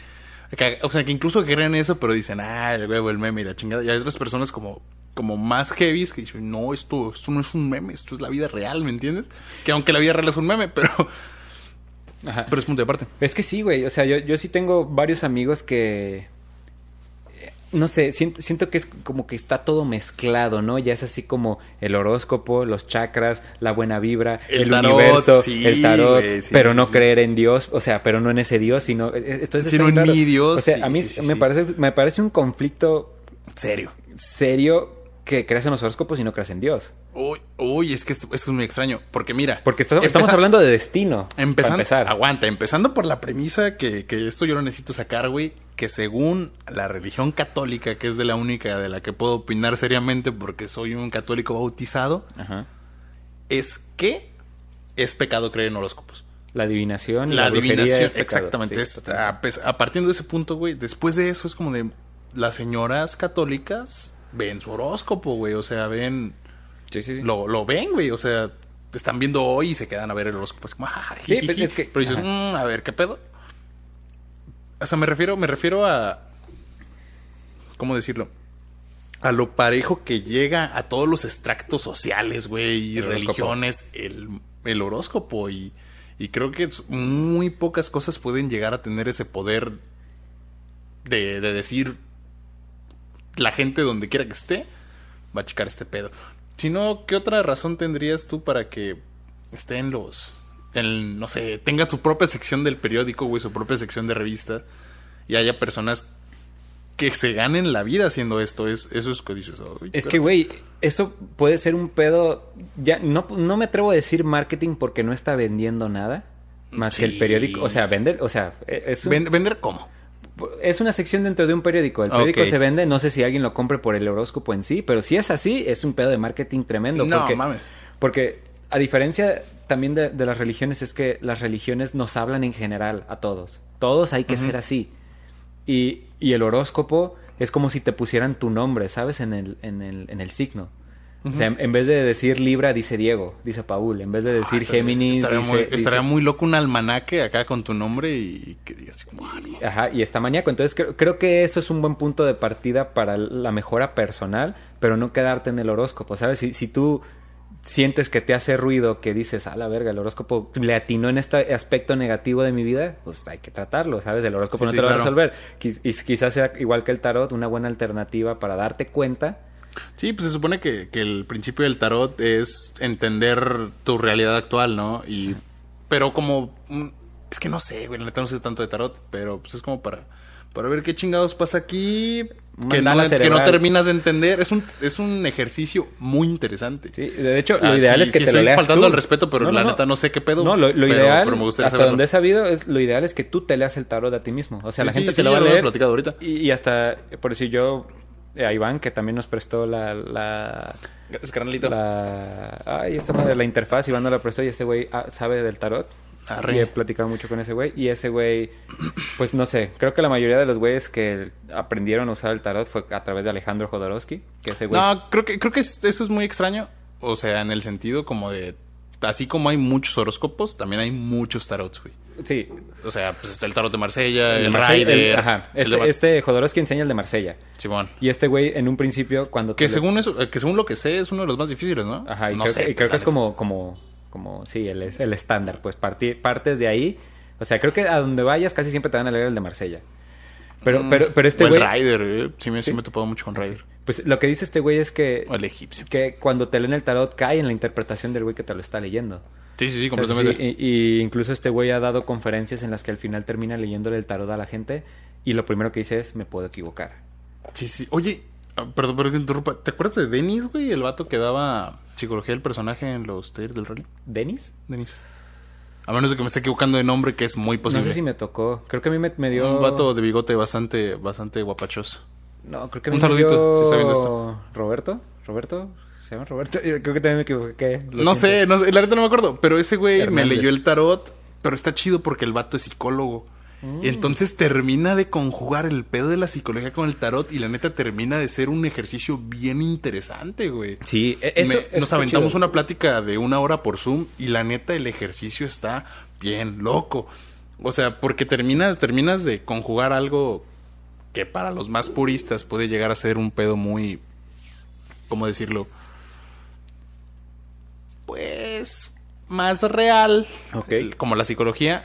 que- o sea, que incluso creen eso, pero dicen, ah, el huevo, el meme y la chingada. Y hay otras personas como, como más heavies que dicen, no, esto, esto no es un meme, esto es la vida real, ¿me entiendes? Que aunque la vida real es un meme, pero, Ajá. pero es punto de aparte. Es que sí, güey. O sea, yo, yo sí tengo varios amigos que. No sé, siento, siento que es como que está todo mezclado, ¿no? Ya es así como el horóscopo, los chakras, la buena vibra, El el, tarot, universo, sí, el tarot, güey, sí, pero sí, no creer en Dios, o sea, pero no en ese Dios, sino. eh, Entonces Sino en mi. Dios, O sea, a mí me. Parece, me parece un conflicto Serio. serio que creas en los horóscopos y no creas en Dios. Uy, uy, es que esto, esto es muy extraño. Porque mira. Porque estamos, empeza- hablando de destino. Empezando, empezar. aguanta, empezando por la premisa que, que esto yo lo necesito sacar, güey, que según la religión católica, que es de la única de la que puedo opinar seriamente porque soy un católico bautizado, Ajá. es que es pecado creer en horóscopos. La adivinación y La adivinación, es pecado. exactamente. Sí, es- a, a partir de ese punto, güey, después de eso es como de las señoras católicas ven su horóscopo, güey, o sea, ven Sí, sí, sí. lo, lo ven, güey. O sea, te están viendo hoy y se quedan a ver el horóscopo. Es como, ah, Sí, jijiji. pero es que- Pero dices, ajá. "Mm, a ver, ¿qué pedo? O sea, me refiero, me refiero a. ¿Cómo decirlo? A lo parejo que llega a todos los extractos sociales, güey, y El religiones, el, el horóscopo. Y, y creo que muy pocas cosas pueden llegar a tener ese poder de, de decir la gente donde quiera que esté va a checar este pedo. Si no, ¿qué otra razón tendrías tú para que esté en los... En, no sé, tenga su propia sección del periódico, güey, su propia sección de revista y haya personas que se ganen la vida haciendo esto? Es, eso es que dices, "Ay, Es que, güey, eso puede ser un pedo. Ya no, no me atrevo a decir marketing porque no está vendiendo nada. Más que el periódico. O sea, vender. O sea, es, un- Ven- ¿Vender cómo? Es una sección dentro de un periódico. El periódico se vende. No sé si alguien lo compre por el horóscopo en sí. Pero si es así, es un pedo de marketing tremendo. No, porque, mames. Porque, a diferencia también de, de las religiones, es que las religiones nos hablan en general a todos. Todos hay que ser así. Y, y el horóscopo es como si te pusieran tu nombre, ¿sabes? En el, en el, en el signo. O sea, en, en vez de decir Libra, dice Diego, dice Paul. En vez de decir Ah, estaría- Géminis, Estaría, dice, muy, dice- estaría muy loco un almanaque acá con tu nombre y que digas como... "Ah, no". Ajá, y está maníaco. Entonces creo, creo que eso es un buen punto de partida para la mejora personal, pero no quedarte en el horóscopo, ¿sabes? Si, si tú sientes que te hace ruido, que dices, a la verga, el horóscopo le atinó en este aspecto negativo de mi vida, pues hay que tratarlo, ¿sabes? El horóscopo Sí, no sí, te lo va a resolver. Quiz- y quizás sea igual que el tarot, una buena alternativa para darte cuenta. Sí, pues se supone que, que el principio del tarot es entender tu realidad actual, ¿no? Y pero como mm, es que no sé, güey, la neta no sé tanto de tarot, pero pues es como para para ver qué chingados pasa aquí que no, que no terminas de entender. Es un es un ejercicio muy interesante. Sí, de hecho, lo Ah, ideal sí, es que sí te lo estoy leas faltando al respeto, pero la neta no sé qué pedo, No, lo, lo pero- ideal, pero me gustaría hasta saberlo. donde he sabido, es, lo ideal es que tú te leas el tarot a ti mismo. O sea, Sí, la gente te lo va a lo leer. platicado ahorita. Y, y hasta, por decir yo, a Iván, que también nos prestó la... la Gracias, carnalito. la ay, esta madre, la interfaz, Iván no la prestó y ese güey ah, sabe del tarot. Arre. Y he platicado mucho con ese güey. Y ese güey, pues no sé, creo que la mayoría de los güeyes que aprendieron a usar el tarot fue a través de Alejandro Jodorowsky. Que ese güey No, creo que creo que es- eso es muy extraño, o sea, en el sentido como de así como hay muchos horóscopos, también hay muchos tarots, güey. Sí, O sea, pues está el tarot de Marsella, el, Marsella, el- ajá. el de Este, Mar- este Jodorowsky enseña el de Marsella. Simón. Y este güey, en un principio, cuando... Que le- eso, eh, que según lo que sé, es uno de los más difíciles, ¿no? Ajá, y no creo, sé, que, y creo que es como, como, como, sí, el, el estándar, pues partir, partes de ahí. O sea, creo que a donde vayas casi siempre te van a leer el de Marsella. Pero, neta. pero, pero este el güey, Raider, eh, sí me, sí Sí. me he topado mucho con Raider. pues lo que dice este güey es que, O el egipcio. que cuando te leen el tarot cae en la interpretación del güey que te lo está leyendo. Sí, sí, sí, completamente. sí, y, y incluso este güey ha dado conferencias en las que al final termina leyéndole el tarot a la gente y lo primero que dice es, me puedo equivocar. Sí, sí. Oye, ah, perdón, perdón interrumpa. ¿Te acuerdas de Denis, güey? El vato que daba psicología del personaje en los talleres del rally. ¿Denis? Denis. A menos de que me esté equivocando de nombre, que es muy posible. No sé si me tocó. Creo que a mí me, me dio... Un vato de bigote bastante, bastante guapachoso. No, creo que Un me saludito, dio si está viendo esto. Roberto, Roberto, ¿se llama Roberto? Yo Creo que también me equivoqué. no sé, no sé, la neta no me acuerdo. Pero ese güey me leyó el tarot. Pero está chido porque el vato es psicólogo. Mm. Entonces termina de conjugar el pedo de la psicología con el tarot. Y la neta termina de ser un ejercicio bien interesante, güey. Sí, e- eso, Me- eso nos aventamos chido. una plática de una hora por Zoom y la neta el ejercicio está bien loco. O sea, porque terminas, terminas de conjugar algo que para los más puristas puede llegar a ser un pedo muy, ¿cómo decirlo? Pues más real, Ok. el- como la psicología,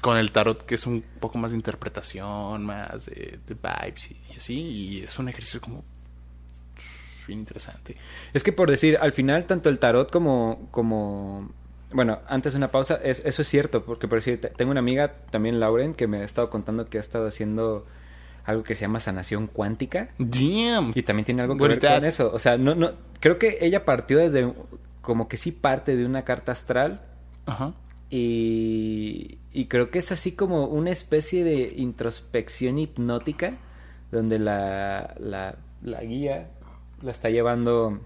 con el tarot que es un poco más de interpretación, más de, de vibes y, y así, y es un ejercicio como bien interesante. Es que por decir, al final tanto el tarot como, como, bueno, antes de una pausa, es, eso es cierto, porque por decir, te- tengo una amiga, también Lauren, que me ha estado contando que ha estado haciendo algo que se llama sanación cuántica. Damn. Y también tiene algo que What ver con eso. O sea, no, no, creo que ella partió desde, como que sí parte de una carta astral Ajá. y, y creo que es así como una especie de introspección hipnótica donde la, la, la guía la está llevando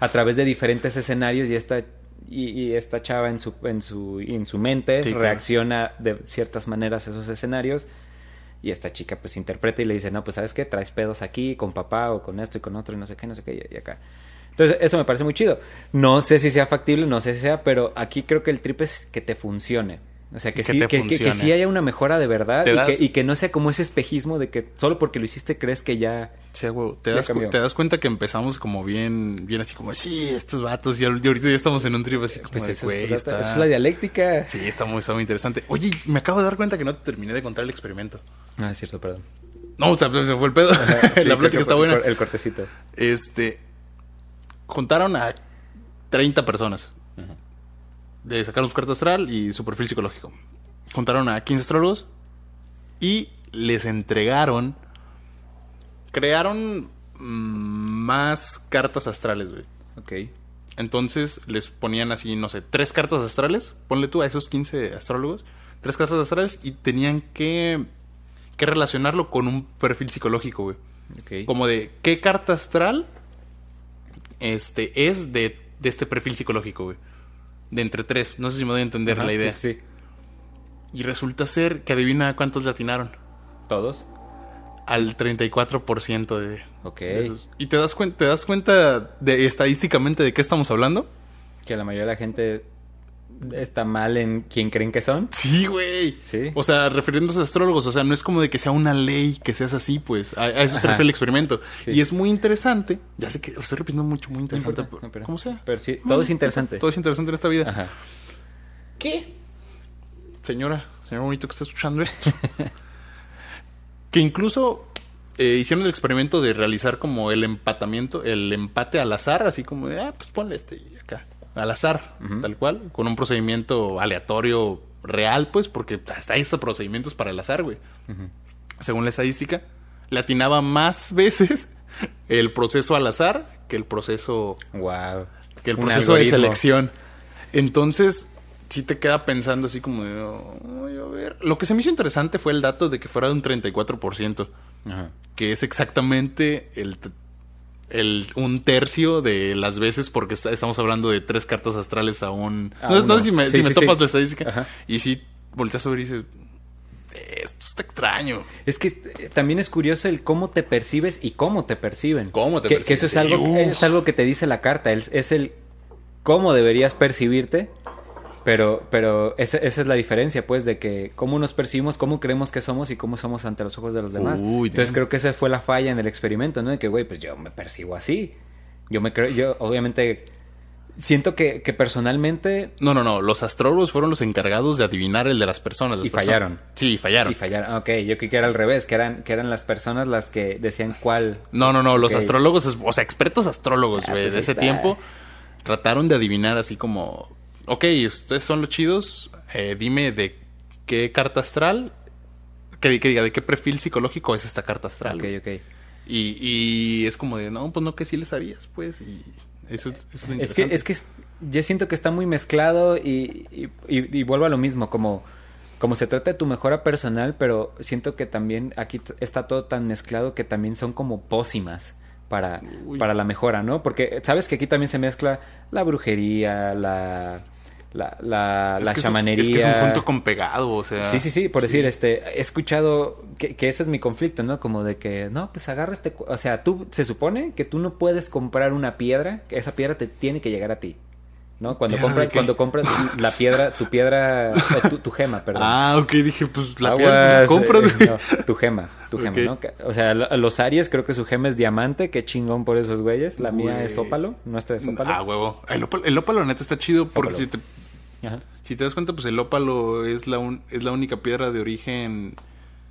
a través de diferentes escenarios y esta, y, y esta chava en su, en su, en su mente Sí, claro. reacciona de ciertas maneras a esos escenarios y esta chica pues interpreta y le dice, no, pues sabes qué, traes pedos aquí con papá o con esto y con otro y no sé qué, no sé qué y acá. Entonces, eso me parece muy chido. No sé si sea factible, no sé si sea, pero aquí creo que el trip es que te funcione. O sea, que, Que sí, que, que- que funcione. sí haya una mejora de verdad y, das- que, y que no sea como ese espejismo de que solo porque lo hiciste crees que ya... Sí, güey. Te das, te cuenta que empezamos como bien, bien así como, sí, estos vatos, y, ahorita ya estamos en un trip así como, Pues de, eso, güey, eso está... es la dialéctica. Sí, está muy, está muy interesante. Oye, me acabo de dar cuenta que no te terminé de contar el experimento. Ah, es cierto, perdón. No, se fue el pedo. Sí, la plática está buena. El cortecito. Este. Juntaron a 30 personas. De sacar su carta astral y su perfil psicológico. Juntaron a 15 astrólogos y les entregaron. Crearon mm, más cartas astrales, güey. Ok. Entonces les ponían así, no sé, tres cartas astrales. Ponle tú a esos 15 astrólogos. Tres cartas astrales y tenían que, que relacionarlo con un perfil psicológico, güey. Ok. Como de qué carta astral este, es de, de este perfil psicológico, güey. De entre tres. No sé si me doy a entender Ajá, la idea. Sí, sí. Y resulta ser que adivina cuántos latinaron. ¿Todos? Al 34% de, Ok. de esos. ¿Y te das, cuen- te das cuenta de estadísticamente de qué estamos hablando? Que la mayoría de la gente está mal en quién creen que son. Sí, güey. Sí. O sea, refiriéndose a astrólogos, o sea, no es como de que sea una ley que seas así, pues. A, a eso se refiere el experimento. Sí. Y es muy interesante. Ya sé que lo estoy repitiendo mucho, muy No interesante. importa, no, pero- como sea. Pero sí, todo Bueno, es interesante. Todo es interesante en esta vida. Ajá. ¿Qué? Señora, señor bonito que está escuchando esto. que incluso eh, hicieron el experimento de realizar como el empatamiento, el empate al azar, así como de, ah, pues ponle este y acá. Al azar, tal cual, con un procedimiento aleatorio real, pues, porque hasta hay estos procedimientos para el azar, güey. Según la estadística, le atinaba más veces el proceso al azar que el proceso Wow. que el proceso de selección. Entonces, sí te queda pensando así como de, "Ay, a ver. Lo que se me hizo interesante fue el dato de que fuera de un 34%, Ajá. que es exactamente el, el un tercio de las veces, porque está- estamos hablando de tres cartas astrales a un... A no, sé- no uno. sé si me, Sí, si me topas sí. la estadística. Ajá. Y si volteas a ver y dices, esto está extraño. Es que eh, también es curioso el cómo te percibes y cómo te perciben. Cómo te que, que eso es algo, Uf. es algo que te dice la carta. Es, es el cómo deberías percibirte. Pero, pero esa, esa es la diferencia, pues, de que cómo nos percibimos, cómo creemos que somos y cómo somos ante los ojos de los demás. Uy, Entonces creo que esa fue la falla en el experimento, ¿no? De que, güey, pues yo me percibo así. Yo me creo, yo obviamente siento que, que personalmente No, no, no. Los astrólogos fueron los encargados de adivinar el de las personas. las Y personas- fallaron. Sí, fallaron. Y fallaron. Ok, yo creí que era al revés, que eran, que eran las personas las que decían cuál. No, no, no, los astrólogos, o sea, expertos astrólogos, Ah, güey, pues de ese está. tiempo, trataron de adivinar así como, ok, ustedes son los chidos, eh, dime de qué carta astral, que, que diga, de qué perfil psicológico es esta carta astral. Ok, ok. Y, y es como de, no, pues no, que sí le sabías, pues, y eso, eso es lo Es que, es que yo siento que está muy mezclado y, y, y- y vuelvo a lo mismo, como, como se trata de tu mejora personal, pero siento que también aquí está todo tan mezclado que también son como pócimas para, Uy. para la mejora, ¿no? Porque sabes que aquí también se mezcla la brujería, la, la, la, Es la es chamanería. Es que es un junto con pegado, o sea. Sí, sí, sí, por decir, este, he escuchado que, que ese es mi conflicto, ¿no? Como de que, no, pues agarra este, cu- o sea, tú, se supone que tú no puedes comprar una piedra, que esa piedra te tiene que llegar a ti, ¿no? Cuando ¿Piedra compras, cuando compras la piedra, tu piedra, eh, tu, tu gema, perdón. Ah, ok, dije, pues la Aguas, piedra la compras, eh, no, tu gema, tu gema. ¿no? O sea, lo- los Aries creo que su gema es diamante, qué chingón por esos güeyes. La mía es ópalo, nuestra es ópalo. Ah, huevo. El ópalo, el ópalo, neta, está chido porque Ópalo. si te, Ajá. si te das cuenta, pues el ópalo es la, un- es la única piedra de origen...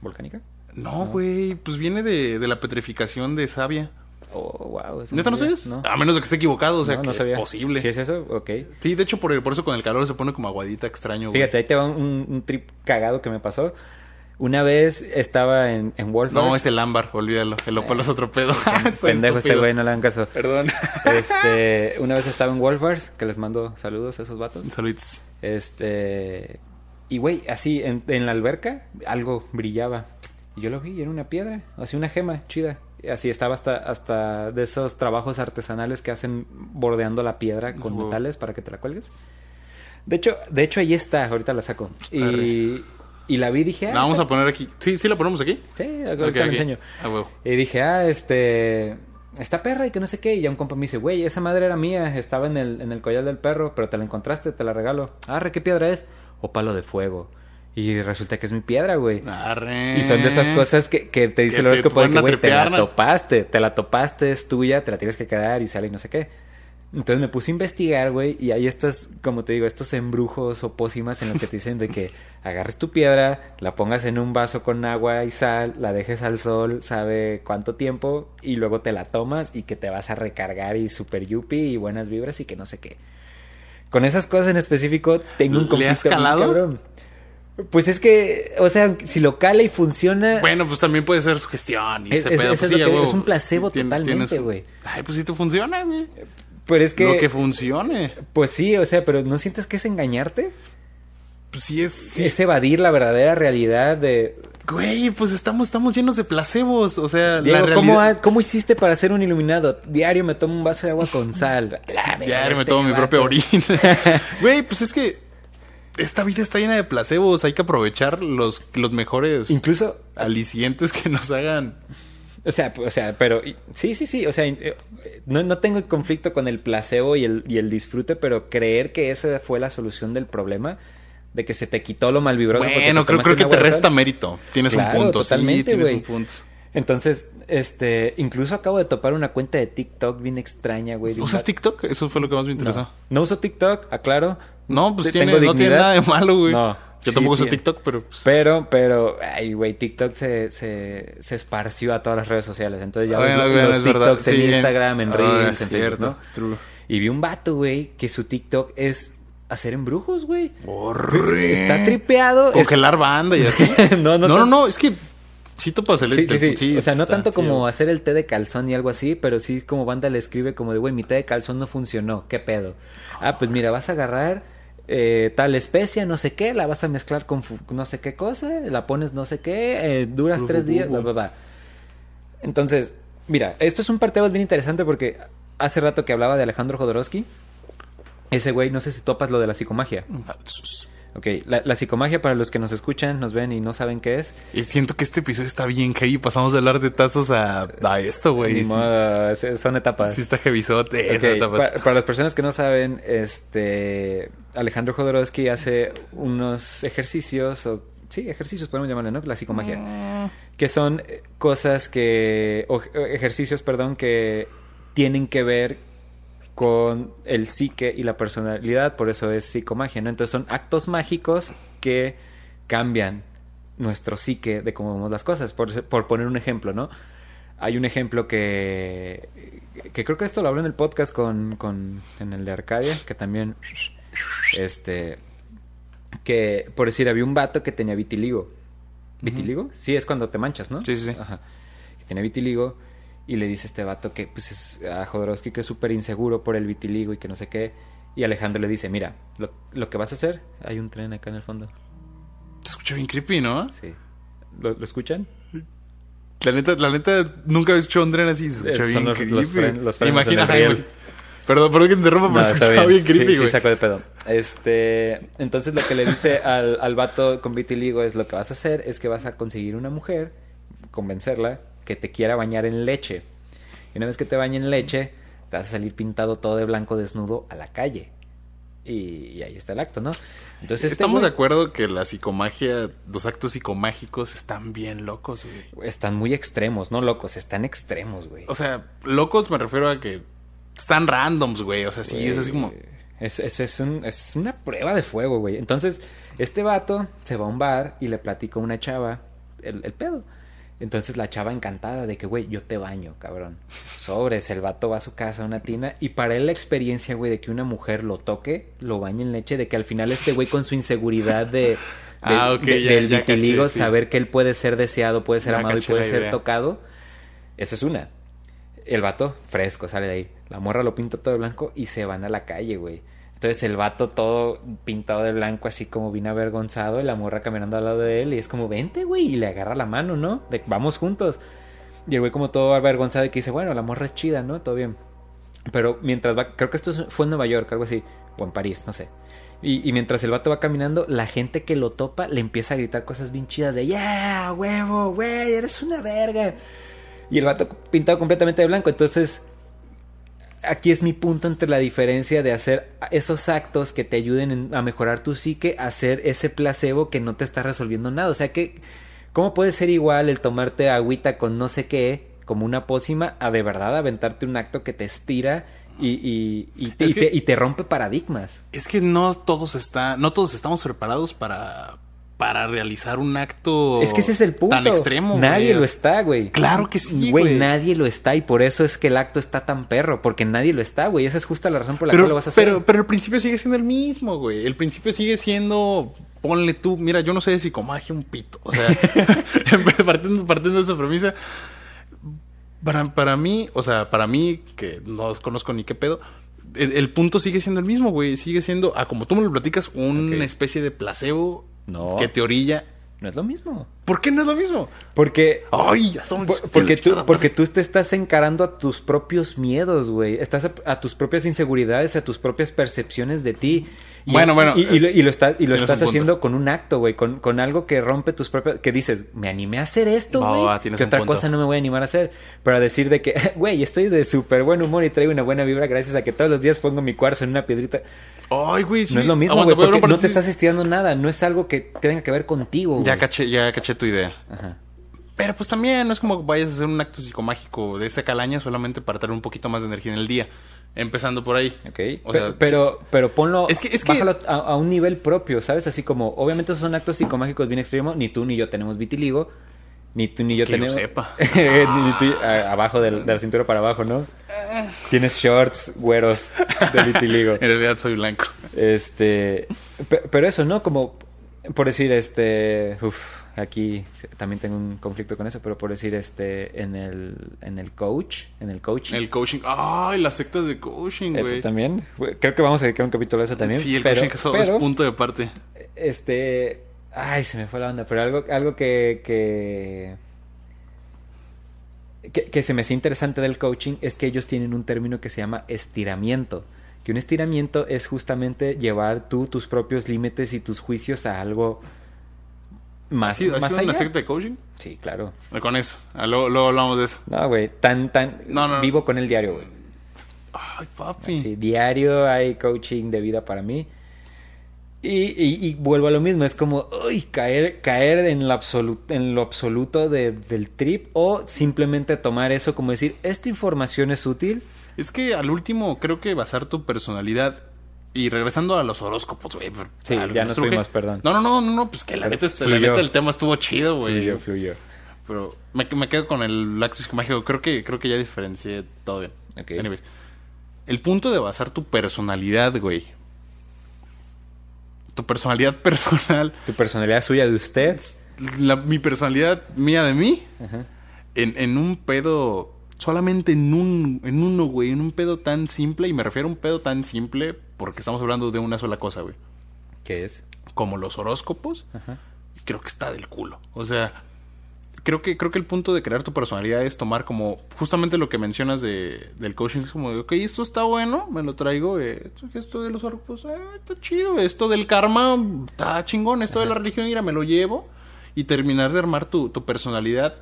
¿Volcánica? No, güey, pues viene de, de la petrificación de savia. Oh, wow. ¿Neta no sabía. sabes? A menos de que esté equivocado, o sea, No, que no es posible. ¿Sí es eso? Ok. Sí, de hecho, por, por eso con el calor se pone como aguadita extraño, güey. Fíjate, ahí te va un, un trip cagado que me pasó. Una vez estaba en, en. No, es el ámbar, olvídalo. El opal es otro pedo. Pendejo este güey, no le hagan caso. Perdón. Este, una vez estaba en Wolfers, que les mando saludos a esos vatos. Saludos. Este. Y güey, así en, en la alberca algo brillaba. Y yo lo vi, era una piedra, así una gema chida. Así estaba hasta, hasta de esos trabajos artesanales que hacen bordeando la piedra con Wow. metales para que te la cuelgues. De hecho, de hecho ahí está, ahorita la saco. Y, Arre. Y la vi y dije, ah, La vamos a poner aquí. Sí, sí, la ponemos aquí. Sí, ahorita Ok, la enseño. Ah, huevo. Y dije, ah, este. Esta perra y que no sé qué. Y ya un compa me dice, güey, esa madre era mía. Estaba en el, en el collar del perro, pero te la encontraste, te la regalo. Arre, ¿qué piedra es? O palo de fuego. Y resulta que es mi piedra, güey. Arre. Y son de esas cosas que, que te dice el horóscopo que, güey, te la topaste, te la topaste, es tuya, te la tienes que quedar y sale y no sé qué. Entonces me puse a investigar, güey, y hay estas, como te digo, estos embrujos o pócimas en los que te dicen de que agarres tu piedra, la pongas en un vaso con agua y sal, la dejes al sol, sabe cuánto tiempo, y luego te la tomas y que te vas a recargar y super yupi y buenas vibras y que no sé qué. Con esas cosas en específico tengo un ¿Le has conflicto calado? cabrón. Pues es que, o sea, si lo cala y funciona, Bueno, pues también puede ser sugestión y Es- ese es- pedo. eso pues es sí, que- es un placebo Tien- totalmente, güey. Ay, pues sí te funciona, güey. Pero es que, Lo que funcione. pues sí, o sea, pero ¿no sientes que es engañarte? Pues sí es... sí. Es evadir la verdadera realidad de... Güey, pues estamos, estamos llenos de placebos. O sea, Diego, la ¿cómo, realidad... ha- ¿cómo hiciste para ser un iluminado? Diario me tomo un vaso de agua con sal. Ya me este tomo mi propia orina. Güey, pues es que esta vida está llena de placebos. Hay que aprovechar los, los mejores Incluso, alicientes que nos hagan. o sea, o sea, pero sí, sí, sí, o sea, no, no tengo conflicto con el placebo y el, y el disfrute, pero creer que esa fue la solución del problema, de que se te quitó lo malvibroso. Bueno, creo, creo que te resta sal. mérito. Tienes Claro, un punto, sí, totalmente, tienes un punto. Entonces, este, incluso acabo de topar una cuenta de TikTok bien extraña, güey. ¿Usas TikTok? Eso fue lo que más me interesó. No, no uso TikTok, aclaro. No, pues tiene, no tiene nada de malo, güey. No, Yo sí tampoco uso. TikTok, pero pues, Pero, pero, ay, güey, TikTok se, se, se esparció a todas las redes sociales. Entonces ya Bueno, ves bueno, los. TikToks en Sí, en- Instagram, en Ah, Reels, es en Facebook, cierto. ¿no? True. Y vi un vato, güey, que su TikTok es hacer embrujos, güey. Está tripeado. Congelar banda y así. No, no no, no, tan- no, es que sí topas el Sí, sí, sí. O sea, no tanto como hacer el té de calzón y algo así, pero sí como banda le escribe como de, güey, mi té de calzón no funcionó, ¿qué pedo? Ah, pues mira, vas a agarrar eh, tal especia, no sé qué, la vas a mezclar con no sé qué cosa, la pones no sé qué, eh, duras tres días, bla, bla, bla. Entonces, mira, esto es un parteaguas bien interesante porque hace rato que hablaba de Alejandro Jodorowsky, ese güey, no sé si topas lo de la psicomagia. Ok, la, la psicomagia para los que nos escuchan, nos ven y no saben qué es, Y siento que este episodio está bien heavy. Pasamos de hablar de tazos a, a esto, güey. Sí, son etapas. sí está heavyzote. Ok, esa etapa es- pa- para las personas que no saben, este Alejandro Jodorowsky hace unos ejercicios, o sí, ejercicios podemos llamarle, ¿no? La psicomagia. Que son eh, cosas que, o ejercicios, perdón, que tienen que ver con el psique y la personalidad, por eso es psicomagia, ¿no? Entonces son actos mágicos que cambian nuestro psique de cómo vemos las cosas. Por, por poner un ejemplo, ¿no? Hay un ejemplo que, que creo que esto lo hablé en el podcast con, con en el de Arcadia, que también, este, que por decir, había un vato que tenía vitiligo. ¿Vitiligo? Sí, es cuando te manchas, ¿no? Sí, sí, sí. Ajá. Que tiene vitiligo y le dice este vato que, pues, es a Jodorowsky que es súper inseguro por el vitiligo y que no sé qué. Y Alejandro le dice, mira, lo, lo que vas a hacer, hay un tren acá en el fondo. Se escucha bien creepy, ¿no? Sí. ¿Lo, lo escuchan? La neta, la neta, nunca he escuchado un tren así. Se escucha Eh, bien los- creepy. los fren- los frenos Imagina, ay. Perdón, perdón que te interrumpa, pero No, se está escuchaba bien, bien. creepy, sí, güey. sí, saco de pedo. Este, entonces lo que le dice al, al vato con vitiligo es lo que vas a hacer es que vas a conseguir una mujer, convencerla, que te quiera bañar en leche. Y una vez que te bañe en leche, te vas a salir pintado todo de blanco desnudo a la calle. Y, y ahí está el acto, ¿no? Entonces este Estamos de acuerdo que la psicomagia, los actos psicomágicos están bien locos, güey. Están muy extremos, no locos, están extremos, güey. O sea, locos me refiero a que están randoms, güey. O sea, sí, es así como. Es, es, es, un- es una prueba de fuego, güey. Entonces, este vato se va a un bar y le platica a una chava el, el pedo. Entonces la chava encantada de que, güey, yo te baño, cabrón. Sobres, el vato va a su casa a una tina y para él la experiencia, güey, de que una mujer lo toque, lo bañe en leche, de que al final este güey con su inseguridad de, Ah, ok, de- ya- del ya vitiligo, caché, sí. saber que él puede ser deseado, puede ser Ya amado y puede ser idea. tocado. Esa es una. El vato, fresco, sale de ahí. La morra lo pinta todo de blanco y se van a la calle, güey. Entonces el vato todo pintado de blanco, así como bien avergonzado, y la morra caminando al lado de él, y es como, vente, güey, y le agarra la mano, ¿no? De vamos juntos. Y el güey como todo avergonzado y que dice, bueno, la morra es chida, ¿no? Todo bien. Pero mientras va, creo que esto es- fue en Nueva York, algo así, o en París, no sé. Y, y mientras el vato va caminando, la gente que lo topa le empieza a gritar cosas bien chidas de, yeah, huevo, güey, eres una verga. Y el vato pintado completamente de blanco. Entonces, aquí es mi punto entre la diferencia de hacer esos actos que te ayuden en- a mejorar tu psique, a hacer ese placebo que no te está resolviendo nada. O sea que, ¿cómo puede ser igual el tomarte agüita con no sé qué, como una pócima, a de verdad aventarte un acto que te estira y, y, y te, Es y que- te- y te rompe paradigmas? Es que no todos está, no todos estamos preparados para, para realizar un acto Es que ese es el punto. tan extremo. Nadie güey. lo está, güey. Claro que sí, Güey, güey. nadie lo está y por eso es que el acto está tan perro, porque nadie lo está, güey. Esa es justa la razón por la Pero, cual lo vas a hacer. pero, pero el principio sigue siendo el mismo, güey. El principio sigue siendo, ponle tú, mira, yo no sé de psicomagia un pito. O sea, partiendo, partiendo de esa premisa, para, para mí, o sea, para mí, que no conozco ni qué pedo, el, el punto sigue siendo el mismo, güey. Sigue siendo, ah, como tú me lo platicas, una especie de placebo No. que te orilla. No es lo mismo. ¿Por qué no es lo mismo? Porque Ay, ya son- Por- Porque tú, porque tú te estás encarando a tus propios miedos, güey. Estás a, a tus propias inseguridades, a tus propias percepciones de ti. Y- Bueno, bueno, Y, y lo, y lo estás, y lo estás punto. haciendo con un acto, güey. Con, con algo que rompe tus propias... Que dices, me animé a hacer esto, güey. que otra punto. cosa no me voy a animar a hacer. Pero a decir de que, güey, estoy de súper buen humor y traigo una buena vibra gracias a que todos los días pongo mi cuarzo en una piedrita. Ay, güey, sí. No es lo mismo, güey. Porque no te estás estirando nada. No es algo que tenga que ver contigo, güey. Ya caché, ya caché tu idea. Ajá. Pero pues también no es como que vayas a hacer un acto psicomágico de esa calaña solamente para tener un poquito más de energía en el día. Empezando por ahí. Ok, O Pe- sea, pero, pero ponlo, Es que- es que- bájalo a, a un nivel propio, ¿sabes? Así como, obviamente esos son actos psicomágicos bien extremos, ni tú ni yo tenemos vitiligo, ni tú ni yo Que yo tenemos... sepa. ni tú, a- abajo del- de la cintura para abajo, ¿no? Tienes shorts güeros de vitiligo. En realidad soy blanco. Este, pe- pero eso, ¿no? Como, por decir, este, uf, aquí también tengo un conflicto con eso, pero por decir, este, en el, en el coach, en el coaching. El coaching. Ay, las sectas de coaching, Eso güey. también. Creo que vamos a dedicar un capítulo a eso también. Sí, el pero, coaching eso pero, es punto de parte. Este. Ay, se me fue la onda. Pero algo, algo que, que. que. que se me hace interesante del coaching es que ellos tienen un término que se llama estiramiento. Que un estiramiento es justamente llevar tú tus propios límites y tus juicios a algo más, ¿Has sido, has más sido una secta de coaching? Sí, claro. Con eso. Ah, Luego, luego hablamos de eso. No, güey. Tan, tan. No, no, no. Vivo con el diario, güey. Ay, papi. Sí, diario hay coaching de vida para mí. Y, y- y vuelvo a lo mismo, es como uy, caer, caer en, lo absoluto, en lo absoluto de- del trip o simplemente tomar eso como decir, esta información es útil. Es que al último creo que basar tu personalidad y regresando a los horóscopos, güey. Sí, ya nos surge. fuimos, perdón. No, no, no, no, no, pues que la neta, la neta el tema estuvo chido, güey. Fluyó, fluyó. Pero me, me quedo con el Laxis mágico. Creo que, creo que ya diferencié todo bien. Ok. Anyways. El punto de basar tu personalidad, güey. Tu personalidad personal. Tu personalidad suya de usted. la- mi personalidad mía de mí. Ajá. En, en un pedo. Solamente en un. En uno, güey. En un pedo tan simple. Y me refiero a un pedo tan simple. Porque estamos hablando de una sola cosa, güey. ¿Qué es? Como los horóscopos. Ajá. creo que está del culo. O sea, creo que, creo que el punto de crear tu personalidad es tomar como justamente lo que mencionas de, del coaching. Es como de, ok, esto está bueno, me lo traigo. eh, esto, de los horóscopos, eh, está chido. Esto del karma, está chingón. Esto de la religión, mira, me lo llevo. Y terminar de armar tu, tu personalidad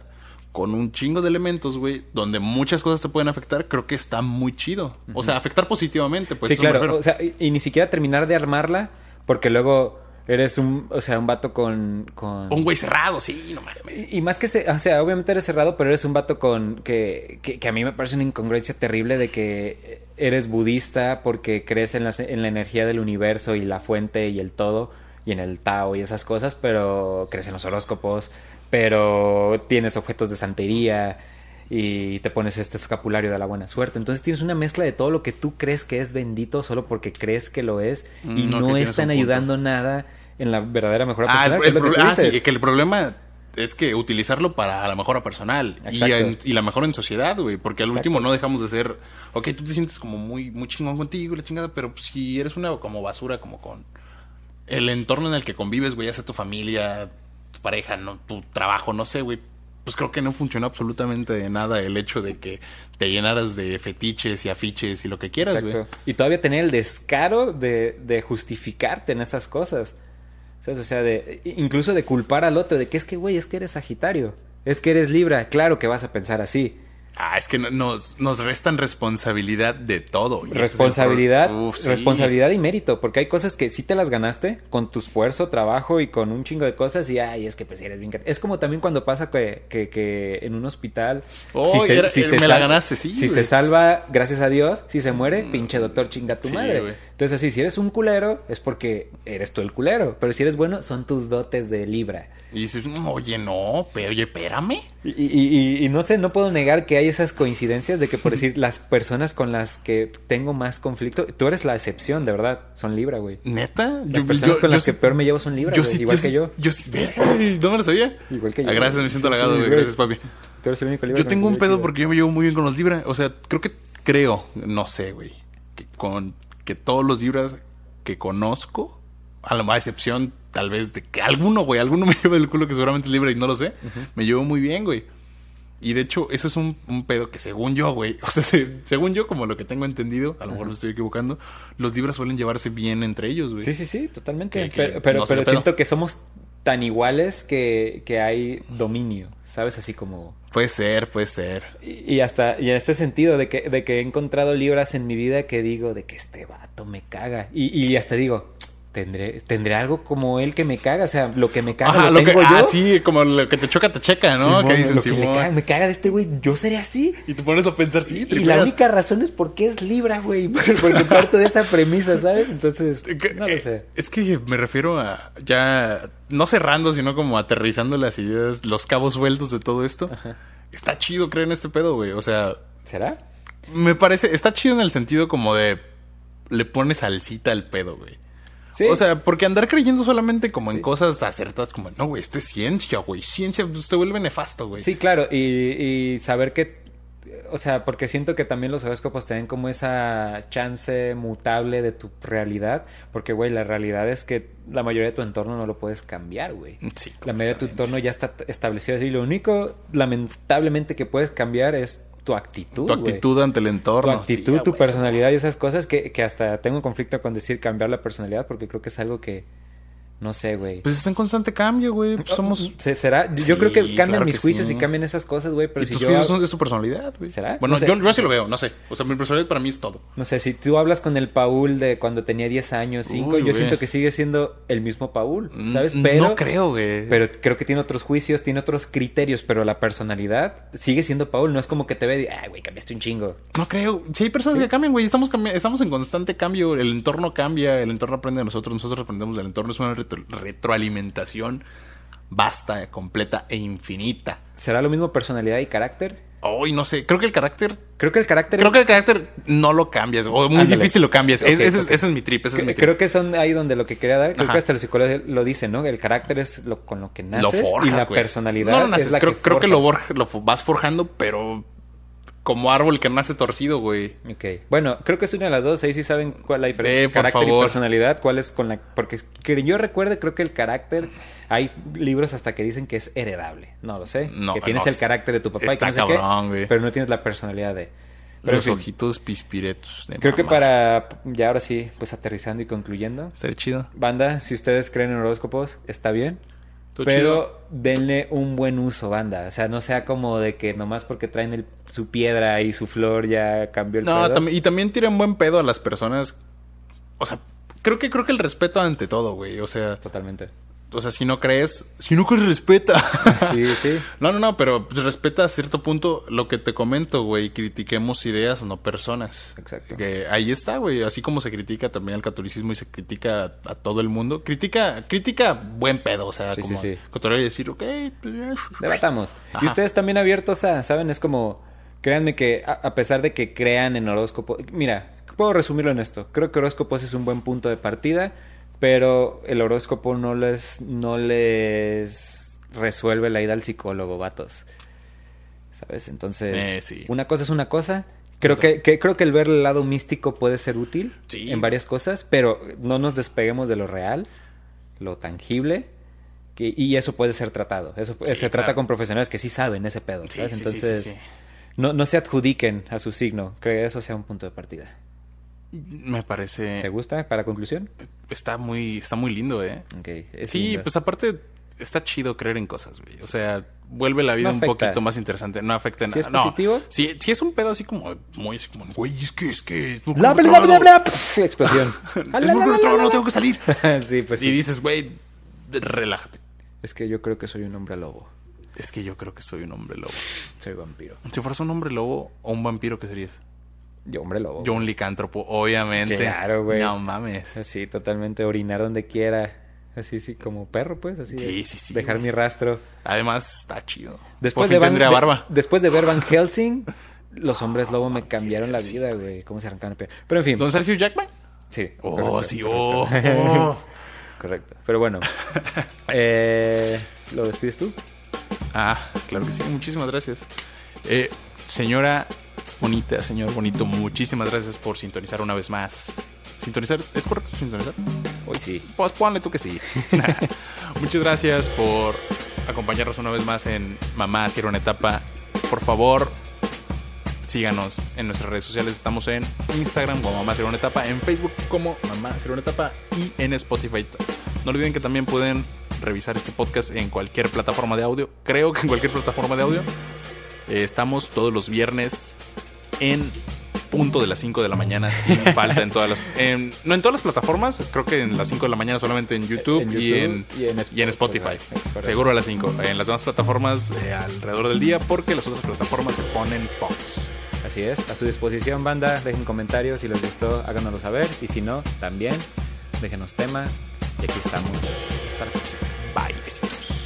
con un chingo de elementos, güey, donde muchas cosas te pueden afectar, creo que está muy chido. O sea, afectar positivamente, pues. sí, claro. O sea, y, y ni siquiera terminar de armarla porque luego eres un, o sea, un vato con... con... un güey cerrado, sí, no mames. Y, y más que, se, o sea, obviamente eres cerrado, pero eres un vato con que, que, que a mí me parece una incongruencia terrible de que eres budista porque crees en la, en la energía del universo y la fuente y el todo y en el Tao y esas cosas, pero crees en los horóscopos, pero tienes objetos de santería y te pones este escapulario de la buena suerte. Entonces tienes una mezcla de todo lo que tú crees que es bendito solo porque crees que lo es y Mm, no, no, están ayudando nada en la verdadera mejora Ah, el- personal. que el que ah, sí, que el problema es que utilizarlo para la mejora personal y, en- y la mejora en sociedad, güey, porque al Exacto. último no dejamos de ser, ok, tú te sientes como muy, muy chingón contigo, la chingada, pero si eres una como basura, como con el entorno en el que convives, güey, ya sea tu familia, tu pareja, no, tu trabajo, no sé, güey, pues creo que no funcionó absolutamente de nada el hecho de que te llenaras de fetiches y afiches y lo que quieras, güey. Y todavía tener el descaro de, de justificarte en esas cosas. O sea, de, incluso de culpar al otro, de que es que, güey, es que eres Sagitario. Es que eres Libra. Claro que vas a pensar así. Ah, es que no- nos, nos restan responsabilidad de todo. responsabilidad, pro- Uf, sí. responsabilidad y mérito, porque hay cosas que sí te las ganaste con tu esfuerzo, trabajo y con un chingo de cosas y ay, es que pues eres bien Es como también cuando pasa que, que, que en un hospital Oh, era- era- me la ganaste, sí, Si güey. se salva, gracias a Dios, si se muere, pinche doctor chinga tu Sí, madre. güey. Entonces así, si eres un culero es porque eres tú el culero, pero si eres bueno son tus dotes de libra. Y dices, "Mm, oye, no, pero oye, espérame. Y, y- y- y no sé, no puedo negar que hay esas coincidencias de que, por decir, las personas con las que tengo más conflicto, tú eres la excepción, de verdad, son Libra, güey. ¿Neta? Las personas con las que peor me llevo son Libra, yo güey, sí, igual que yo. Yo sí, no me lo sabía. Igual que yo. Ah, gracias, me siento halagado, güey. Gracias, papi. Tú eres el único Libra Yo tengo un pedo porque yo me llevo muy bien con los Libra. O sea, creo que creo, no sé, güey, que con que todos los Libras que conozco, a la más excepción tal vez de que alguno, güey, alguno me lleva el culo que seguramente es Libra y no lo sé, me llevo muy bien, güey. Y de hecho, eso es un, un pedo que según yo, güey, o sea, se- según yo, como lo que tengo entendido, a lo mejor me estoy equivocando, los Libras suelen llevarse bien entre ellos, güey. Sí, sí, sí, totalmente. Que- que pero pero, no siento que somos tan iguales que, que hay dominio, ¿sabes? Así como... Puede ser, puede ser. Y, y hasta y en este sentido de que, de que he encontrado libras en mi vida que digo de que este vato me caga. Y, y hasta digo, tendré, tendré algo como él que me caga. O sea, lo que me caga Ajá, lo, lo que, tengo yo. ah, sí, como lo que te choca, te checa, ¿no? Simón, dicen, lo que le caga, me caga de este güey, yo seré así. Y te pones a pensar, sí, Y la única razón es porque es Libra, güey. Porque parto de esa premisa, ¿sabes? Entonces, no lo sé. Es que me refiero a ya, no cerrando, sino como aterrizando las ideas, los cabos sueltos de todo esto. Está chido creer en este pedo, güey. O sea, ¿Será? me parece, está chido en el sentido como de le pones salsita al pedo, güey. Sí. O sea, porque andar creyendo solamente como Sí. en cosas acertadas, como, no, güey, esto es ciencia, güey. Ciencia pues, te vuelve nefasto, güey. Sí, claro, y, y saber que, o sea, porque siento que también los horóscopos te dan como esa chance mutable de tu realidad, porque, güey, la realidad es que la mayoría de tu entorno no lo puedes cambiar, güey. Sí, La mayoría de tu entorno ya está establecido así, lo único, lamentablemente, que puedes cambiar es tu actitud, Tu actitud ante el Tu entorno. actitud, Sí, tu personalidad y esas cosas que, que hasta tengo conflicto con decir cambiar la personalidad porque creo que es algo que, no sé, güey. Pues está en constante cambio, güey. Pues somos. Se- será, yo Sí, creo que cambian claro mis que juicios sí. y cambian esas cosas, güey, pero y si tus yo juicios son de tu personalidad, güey. ¿Será? Bueno, No sé. yo, yo así lo veo, no sé. O sea, mi personalidad para mí es todo. no sé, si tú hablas con el Paul de cuando tenía 10 años, 5, Uy, yo güey. siento que sigue siendo el mismo Paul, ¿sabes? Mm, Pero No creo, güey. pero creo que tiene otros juicios, tiene otros criterios, pero la personalidad sigue siendo Paul, no es como que te ve y, ay, güey, cambiaste un chingo. No creo. Si hay personas que cambian, güey. Estamos, cambi- estamos en constante cambio. El entorno cambia. El entorno aprende de nosotros. Nosotros aprendemos del entorno. Es una retro- retroalimentación vasta, completa e infinita. ¿Será lo mismo personalidad y carácter? Hoy no sé. Creo que el carácter. Creo que el carácter Creo que el carácter no lo cambias. O muy Ándale. difícil lo cambias. Es- Ok, ese, es- ese es mi trip. Ese es mi trip. Creo que son ahí donde lo que quería dar. Creo Ajá. que hasta los psicólogos lo dicen, ¿no? El carácter es lo con lo que lo naces forjas, y la personalidad No, no naces. es la creo, que creo que lo, lo vas forjando, pero como árbol que nace torcido, güey. Ok. Bueno, creo que es una de las dos. Ahí sí saben cuál la diferencia. Eh, por carácter y favor. personalidad. ¿Cuál es con la...? Porque que yo recuerde, creo que el carácter... Hay libros hasta que dicen que es heredable. No lo sé. No, que tienes no, el carácter de tu papá y que está no sé cabrón, qué. güey. Pero no tienes la personalidad de... Pero en Los fin, ojitos pispiretos. de creo que para... Ya ahora sí, pues aterrizando y concluyendo. Estaría chido. Banda, si ustedes creen en horóscopos, está bien. Todo pero chido. denle un buen uso, banda. O sea, no sea como de que nomás porque traen el- su piedra y su flor ya cambió el No, pedo. también- y también tiran buen pedo a las personas. O sea, creo que creo que el respeto ante todo, güey. O sea, Totalmente. O sea, si no crees, si no crees respeta. Sí, sí. No, no, no, pero pues, respeta a cierto punto lo que te comento, güey. Critiquemos ideas, no personas. Exacto. Que ahí está, güey. Así como se critica también al catolicismo y se critica a, todo el mundo. Critica, critica buen pedo, o sea, Sí, como sí, sí. y decir, ok, pues, ya. Debatamos. Ajá. Y ustedes también abiertos a, ¿saben? Es como, créanme que a, a pesar de que crean en horóscopo, mira, puedo resumirlo en esto. Creo que horóscopos es un buen punto de partida, Pero el horóscopo no les, no les resuelve la ida al psicólogo, vatos. ¿Sabes? Entonces, Eh, sí. una cosa es una cosa. Creo que, que- creo que el ver el lado místico puede ser útil Sí. en varias cosas, pero no nos despeguemos de lo real, lo tangible, que- y eso puede ser tratado. Eso Sí, se trata con profesionales que sí saben ese pedo. ¿sabes? Entonces. No, no se adjudiquen a su signo. Creo que eso sea un punto de partida. Me parece... ¿Te gusta? Para conclusión. Está muy, está muy lindo, ¿eh? Es Sí, lindo. pues aparte está chido creer en cosas, güey. O sea, vuelve la vida No un poquito más interesante. No afecta en ¿Sí es nada. No. positivo? Sí, sí es un pedo así como muy así como, güey, es que es que Bla, bla, bla, bla, Explosión. Es muy otro, no tengo que salir. sí, pues Y sí. dices, güey, relájate. Es que yo creo que soy un hombre lobo. Es que yo creo que soy un hombre lobo. Soy vampiro. Si fueras un hombre lobo o un vampiro, ¿qué serías? Yo, hombre lobo. Yo un licántropo, obviamente. Claro, güey. No mames. Así, totalmente orinar donde quiera. Así, sí, como perro, pues. Así. Sí, sí, sí, Dejar güey. mi rastro. Además, está chido. Después Por fin de Van- tendría de- barba. después de ver Van Helsing, los hombres lobo me cambiaron la vida, güey. ¿Cómo se arrancaron el pelo? Pero en fin. ¿Don Sergio Jackman? Sí. Oh, correcto, sí, correcto. oh. oh. Correcto. Pero bueno. eh, ¿Lo despides tú? Ah, claro que sí. Muchísimas gracias. Eh, señora bonita, señor bonito, muchísimas gracias por sintonizar una vez más. ¿Sintonizar? ¿Es correcto sintonizar? Hoy sí. Pues ponle tú que sí. Muchas gracias por acompañarnos una vez más en Mamá Cierra una etapa. Por favor, síganos en nuestras redes sociales. Estamos en Instagram como Mamá Cierra una etapa, en Facebook como Mamá Cierra una etapa y en Spotify. No olviden que también pueden revisar este podcast en cualquier plataforma de audio. Creo que en cualquier plataforma de audio. Eh, estamos todos los viernes en punto de las 5 de la mañana sin falta en todas las en- no en todas las plataformas creo que en las 5 de la mañana solamente en YouTube, En y, en, y en y en Spotify seguro a las 5 en las demás plataformas eh, alrededor del día porque las otras plataformas se ponen box Así es. A su disposición, banda. Dejen comentarios si les gustó, háganoslo saber. Y si no, también. Déjenos tema. Y aquí estamos. Hasta la próxima. bye besitos